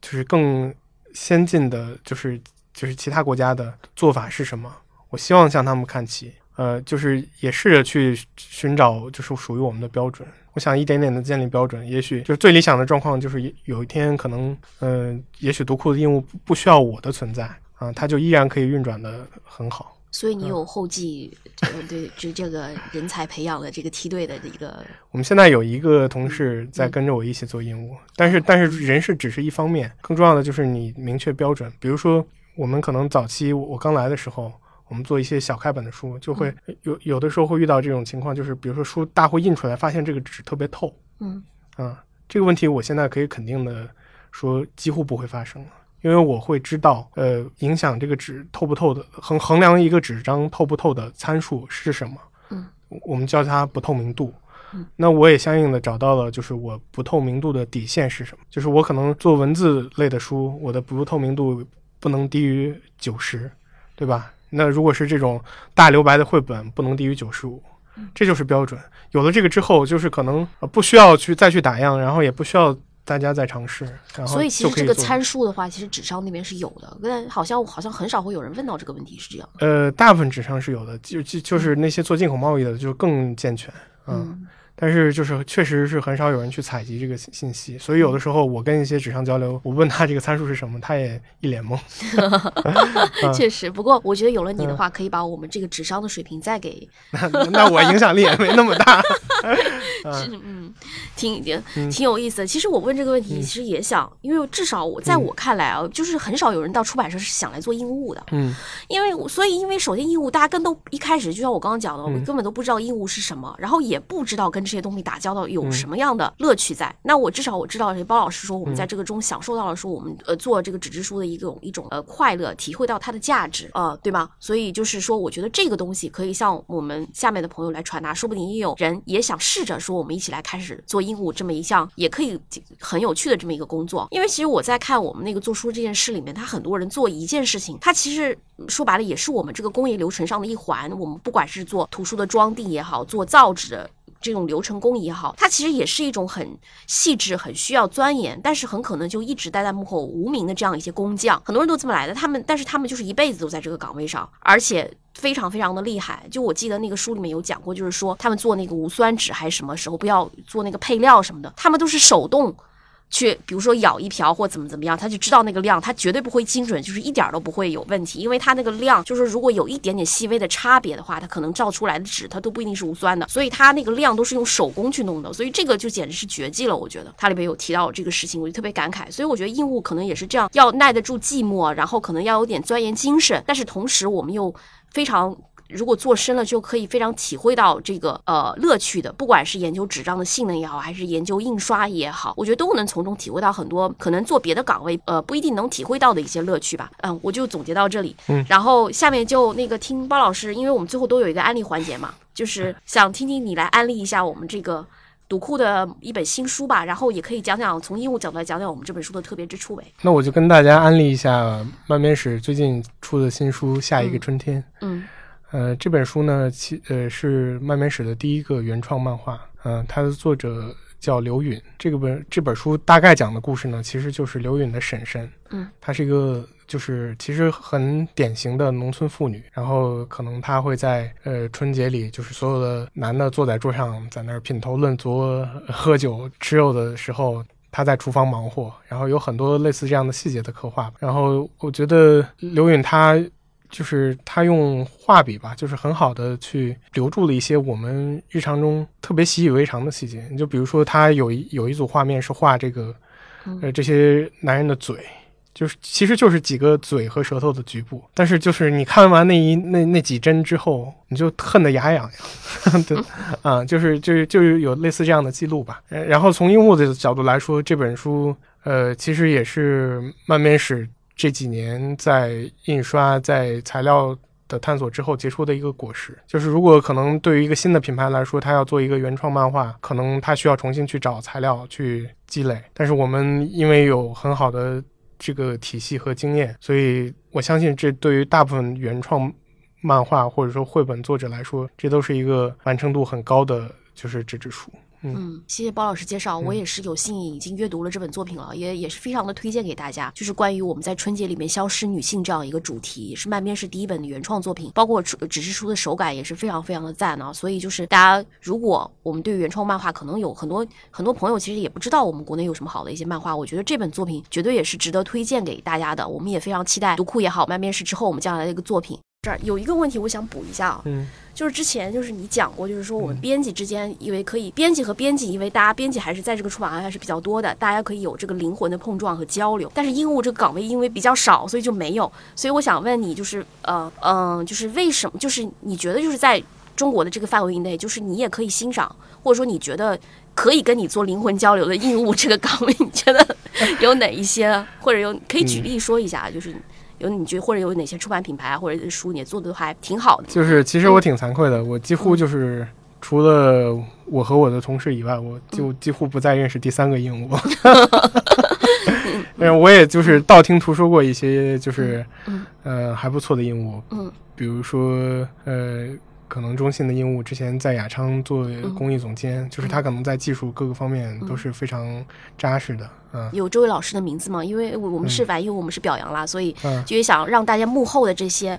就是更先进的，就是就是其他国家的做法是什么。我希望向他们看齐呃，就是也试着去寻找就是属于我们的标准。我想一点点的建立标准，也许就是最理想的状况，就是有一天可能，嗯，也许读库的业务不需要我的存在啊，它就依然可以运转的很好。所以你有后继，呃，对，就这个人才培养的这个梯队的一个。我们现在有一个同事在跟着我一起做业务，但是但是人事只是一方面，更重要的就是你明确标准。比如说，我们可能早期我刚来的时候。我们做一些小开本的书，就会有有的时候会遇到这种情况，就是比如说书大会印出来，发现这个纸特别透，嗯，啊，这个问题我现在可以肯定的说几乎不会发生了，因为我会知道，呃，影响这个纸透不透的衡衡量一个纸张透不透的参数是什么，嗯，我们叫它不透明度，嗯，那我也相应的找到了，就是我不透明度的底线是什么，就是我可能做文字类的书，我的不透明度不能低于九十，对吧？那如果是这种大留白的绘本，不能低于九十五，这就是标准。有了这个之后，就是可能不需要去再去打样，然后也不需要大家再尝试。所以其实这个参数的话，其实纸上那边是有的，但好像好像很少会有人问到这个问题，是这样。呃，大部分纸上是有的，就就就是那些做进口贸易的就更健全，嗯。但是就是确实是很少有人去采集这个信息，所以有的时候我跟一些纸上交流，我问他这个参数是什么，他也一脸懵。确实，不过我觉得有了你的话，可以把我们这个纸商的水平再给。那那我影响力也没那么大。是嗯，挺挺挺有意思的。其实我问这个问题，其实也想，因为至少我在我看来啊，就是很少有人到出版社是想来做印务的。嗯，因为所以因为首先印务大家跟都一开始就像我刚刚讲的，我们根本都不知道印务是什么，然后也不知道跟。这些东西打交道有什么样的乐趣在？那我至少我知道，包老师说我们在这个中享受到了说我们呃做这个纸质书的一种一种呃快乐，体会到它的价值呃，对吧？所以就是说，我觉得这个东西可以向我们下面的朋友来传达，说不定也有人也想试着说我们一起来开始做鹦鹉这么一项也可以很有趣的这么一个工作。因为其实我在看我们那个做书这件事里面，他很多人做一件事情，他其实说白了也是我们这个工业流程上的一环。我们不管是做图书的装订也好，做造纸的。这种流程工也好，它其实也是一种很细致、很需要钻研，但是很可能就一直待在幕后无名的这样一些工匠。很多人都这么来的，他们但是他们就是一辈子都在这个岗位上，而且非常非常的厉害。就我记得那个书里面有讲过，就是说他们做那个无酸纸还是什么时候不要做那个配料什么的，他们都是手动。去，比如说舀一瓢或怎么怎么样，他就知道那个量，他绝对不会精准，就是一点都不会有问题，因为他那个量，就是如果有一点点细微的差别的话，他可能照出来的纸，它都不一定是无酸的，所以他那个量都是用手工去弄的，所以这个就简直是绝技了，我觉得。它里边有提到这个事情，我就特别感慨，所以我觉得硬物可能也是这样，要耐得住寂寞，然后可能要有点钻研精神，但是同时我们又非常。如果做深了，就可以非常体会到这个呃乐趣的，不管是研究纸张的性能也好，还是研究印刷也好，我觉得都能从中体会到很多可能做别的岗位呃不一定能体会到的一些乐趣吧。嗯，我就总结到这里。嗯，然后下面就那个听包老师，因为我们最后都有一个安利环节嘛，就是想听听你来安利一下我们这个读库的一本新书吧，然后也可以讲讲从业务角度来讲讲我们这本书的特别之处呗。那我就跟大家安利一下漫编史最近出的新书《下一个春天》。嗯。呃，这本书呢，其呃是漫美史的第一个原创漫画，嗯，它的作者叫刘允。这个本这本书大概讲的故事呢，其实就是刘允的婶婶，嗯，她是一个就是其实很典型的农村妇女，然后可能她会在呃春节里，就是所有的男的坐在桌上在那儿品头论足、喝酒吃肉的时候，她在厨房忙活，然后有很多类似这样的细节的刻画。然后我觉得刘允她。就是他用画笔吧，就是很好的去留住了一些我们日常中特别习以为常的细节。你就比如说，他有一有一组画面是画这个，呃，这些男人的嘴，就是其实就是几个嘴和舌头的局部。但是就是你看完那一那那几帧之后，你就恨得牙痒痒。对，啊，就是就是就是有类似这样的记录吧。然后从樱木的角度来说，这本书，呃，其实也是漫面史。这几年在印刷、在材料的探索之后结出的一个果实，就是如果可能对于一个新的品牌来说，它要做一个原创漫画，可能它需要重新去找材料去积累。但是我们因为有很好的这个体系和经验，所以我相信这对于大部分原创漫画或者说绘本作者来说，这都是一个完成度很高的就是纸质书。嗯，谢谢包老师介绍，我也是有幸已经阅读了这本作品了，也也是非常的推荐给大家。就是关于我们在春节里面消失女性这样一个主题，也是漫边是第一本的原创作品，包括纸质书的手感也是非常非常的赞啊。所以就是大家，如果我们对原创漫画可能有很多很多朋友其实也不知道我们国内有什么好的一些漫画，我觉得这本作品绝对也是值得推荐给大家的。我们也非常期待读库也好，漫边是之后我们将来的一个作品。这儿有一个问题，我想补一下啊，嗯，就是之前就是你讲过，就是说我们编辑之间，因为可以编辑和编辑，因为大家编辑还是在这个出版行业是比较多的，大家可以有这个灵魂的碰撞和交流。但是鹦鹉这个岗位因为比较少，所以就没有。所以我想问你，就是呃嗯，就是为什么？就是你觉得就是在中国的这个范围内，就是你也可以欣赏，或者说你觉得可以跟你做灵魂交流的鹦鹉这个岗位，你觉得 有哪一些？或者有可以举例说一下，就是。有你觉得或者有哪些出版品牌啊，或者书你做的都还挺好的。就是其实我挺惭愧的，我几乎就是除了我和我的同事以外，我就几乎不再认识第三个鹦鹉。但是，我也就是道听途说过一些，就是呃还不错的鹦鹉，嗯，比如说呃。可能中信的鹦鹉之前在雅昌做公益总监，就是他可能在技术各个方面都是非常扎实的。嗯，有这位老师的名字吗？因为我们是反，因为我们是表扬啦，所以就想让大家幕后的这些，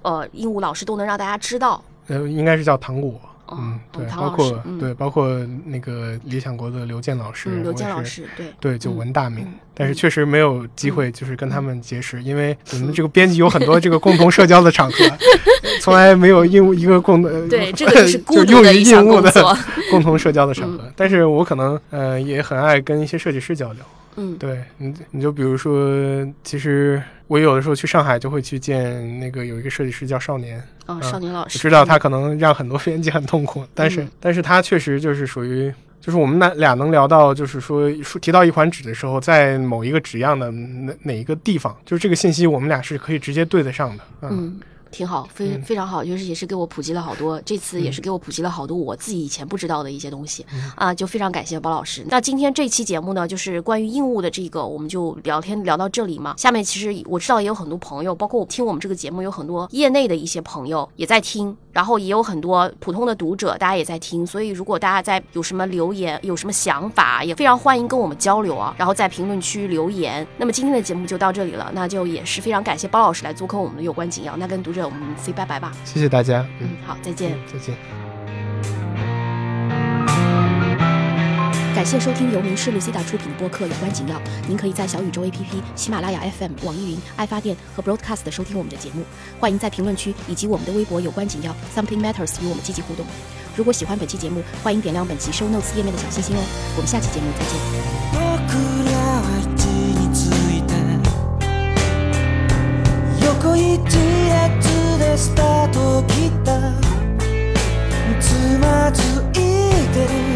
呃，鹦鹉老师都能让大家知道。呃，应该是叫糖果。嗯，对，包括对，包括那个理想国的刘健老师，刘健老师，对。对，就闻大名，但是确实没有机会，就是跟他们结识，因为 我们这个编辑有很多这个共同社交的场合，从来没有应一个共的对，这个是 就用于应物的共同社交的场合，但是我可能呃也很爱跟一些设计师交流。嗯，对你，你就比如说，其实我有的时候去上海就会去见那个有一个设计师叫少年，哦，少年老师，知道他可能让很多编辑很痛苦，但是，但是他确实就是属于，就是我们俩俩能聊到，就是说说提到一款纸的时候，在某一个纸样的哪哪一个地方，就是这个信息，我们俩是可以直接对得上的，嗯。挺好，非非常好，就是也是给我普及了好多，这次也是给我普及了好多我自己以前不知道的一些东西啊，就非常感谢包老师。那今天这期节目呢，就是关于硬物的这个，我们就聊天聊到这里嘛。下面其实我知道也有很多朋友，包括我听我们这个节目有很多业内的一些朋友也在听。然后也有很多普通的读者，大家也在听，所以如果大家在有什么留言、有什么想法，也非常欢迎跟我们交流啊。然后在评论区留言。那么今天的节目就到这里了，那就也是非常感谢包老师来做客我们的有关紧要。那跟读者我们 say 拜拜吧。谢谢大家。嗯，好，再见。再见。感谢收听由名仕 Lucida 出品的播客《有关紧要》。您可以在小宇宙 APP、喜马拉雅 FM、网易云、爱发电和 Broadcast 收听我们的节目。欢迎在评论区以及我们的微博“有关紧要 Something Matters” 与我们积极互动。如果喜欢本期节目，欢迎点亮本期 Show Notes 页面的小心心哦。我们下期节目再见。スタート切った。つまずいてる。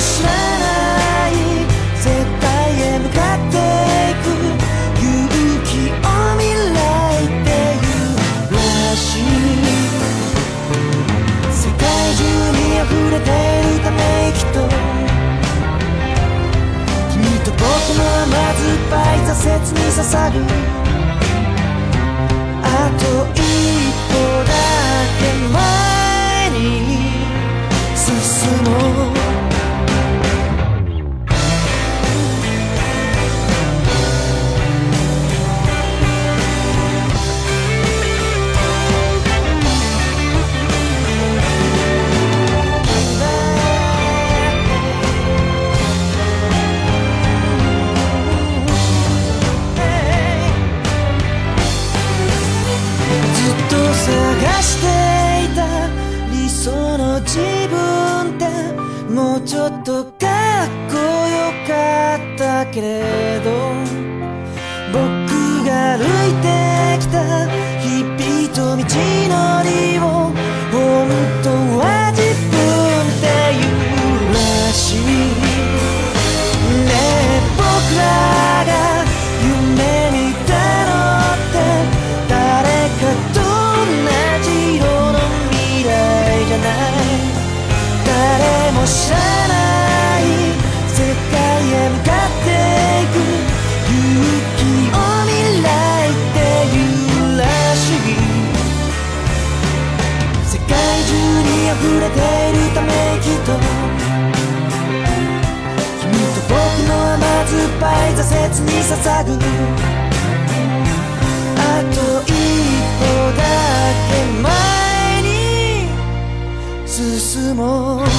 知らない絶対へ向かっていく勇気を未来っていうらしい世界中に溢れてるため息と君と僕の甘酸っぱい挫折に刺さるあと一歩だけ前に進もとかっこよかったけれど僕が歩いてきた日々と道のり挫折に捧ぐあと一歩だけ前に進もう。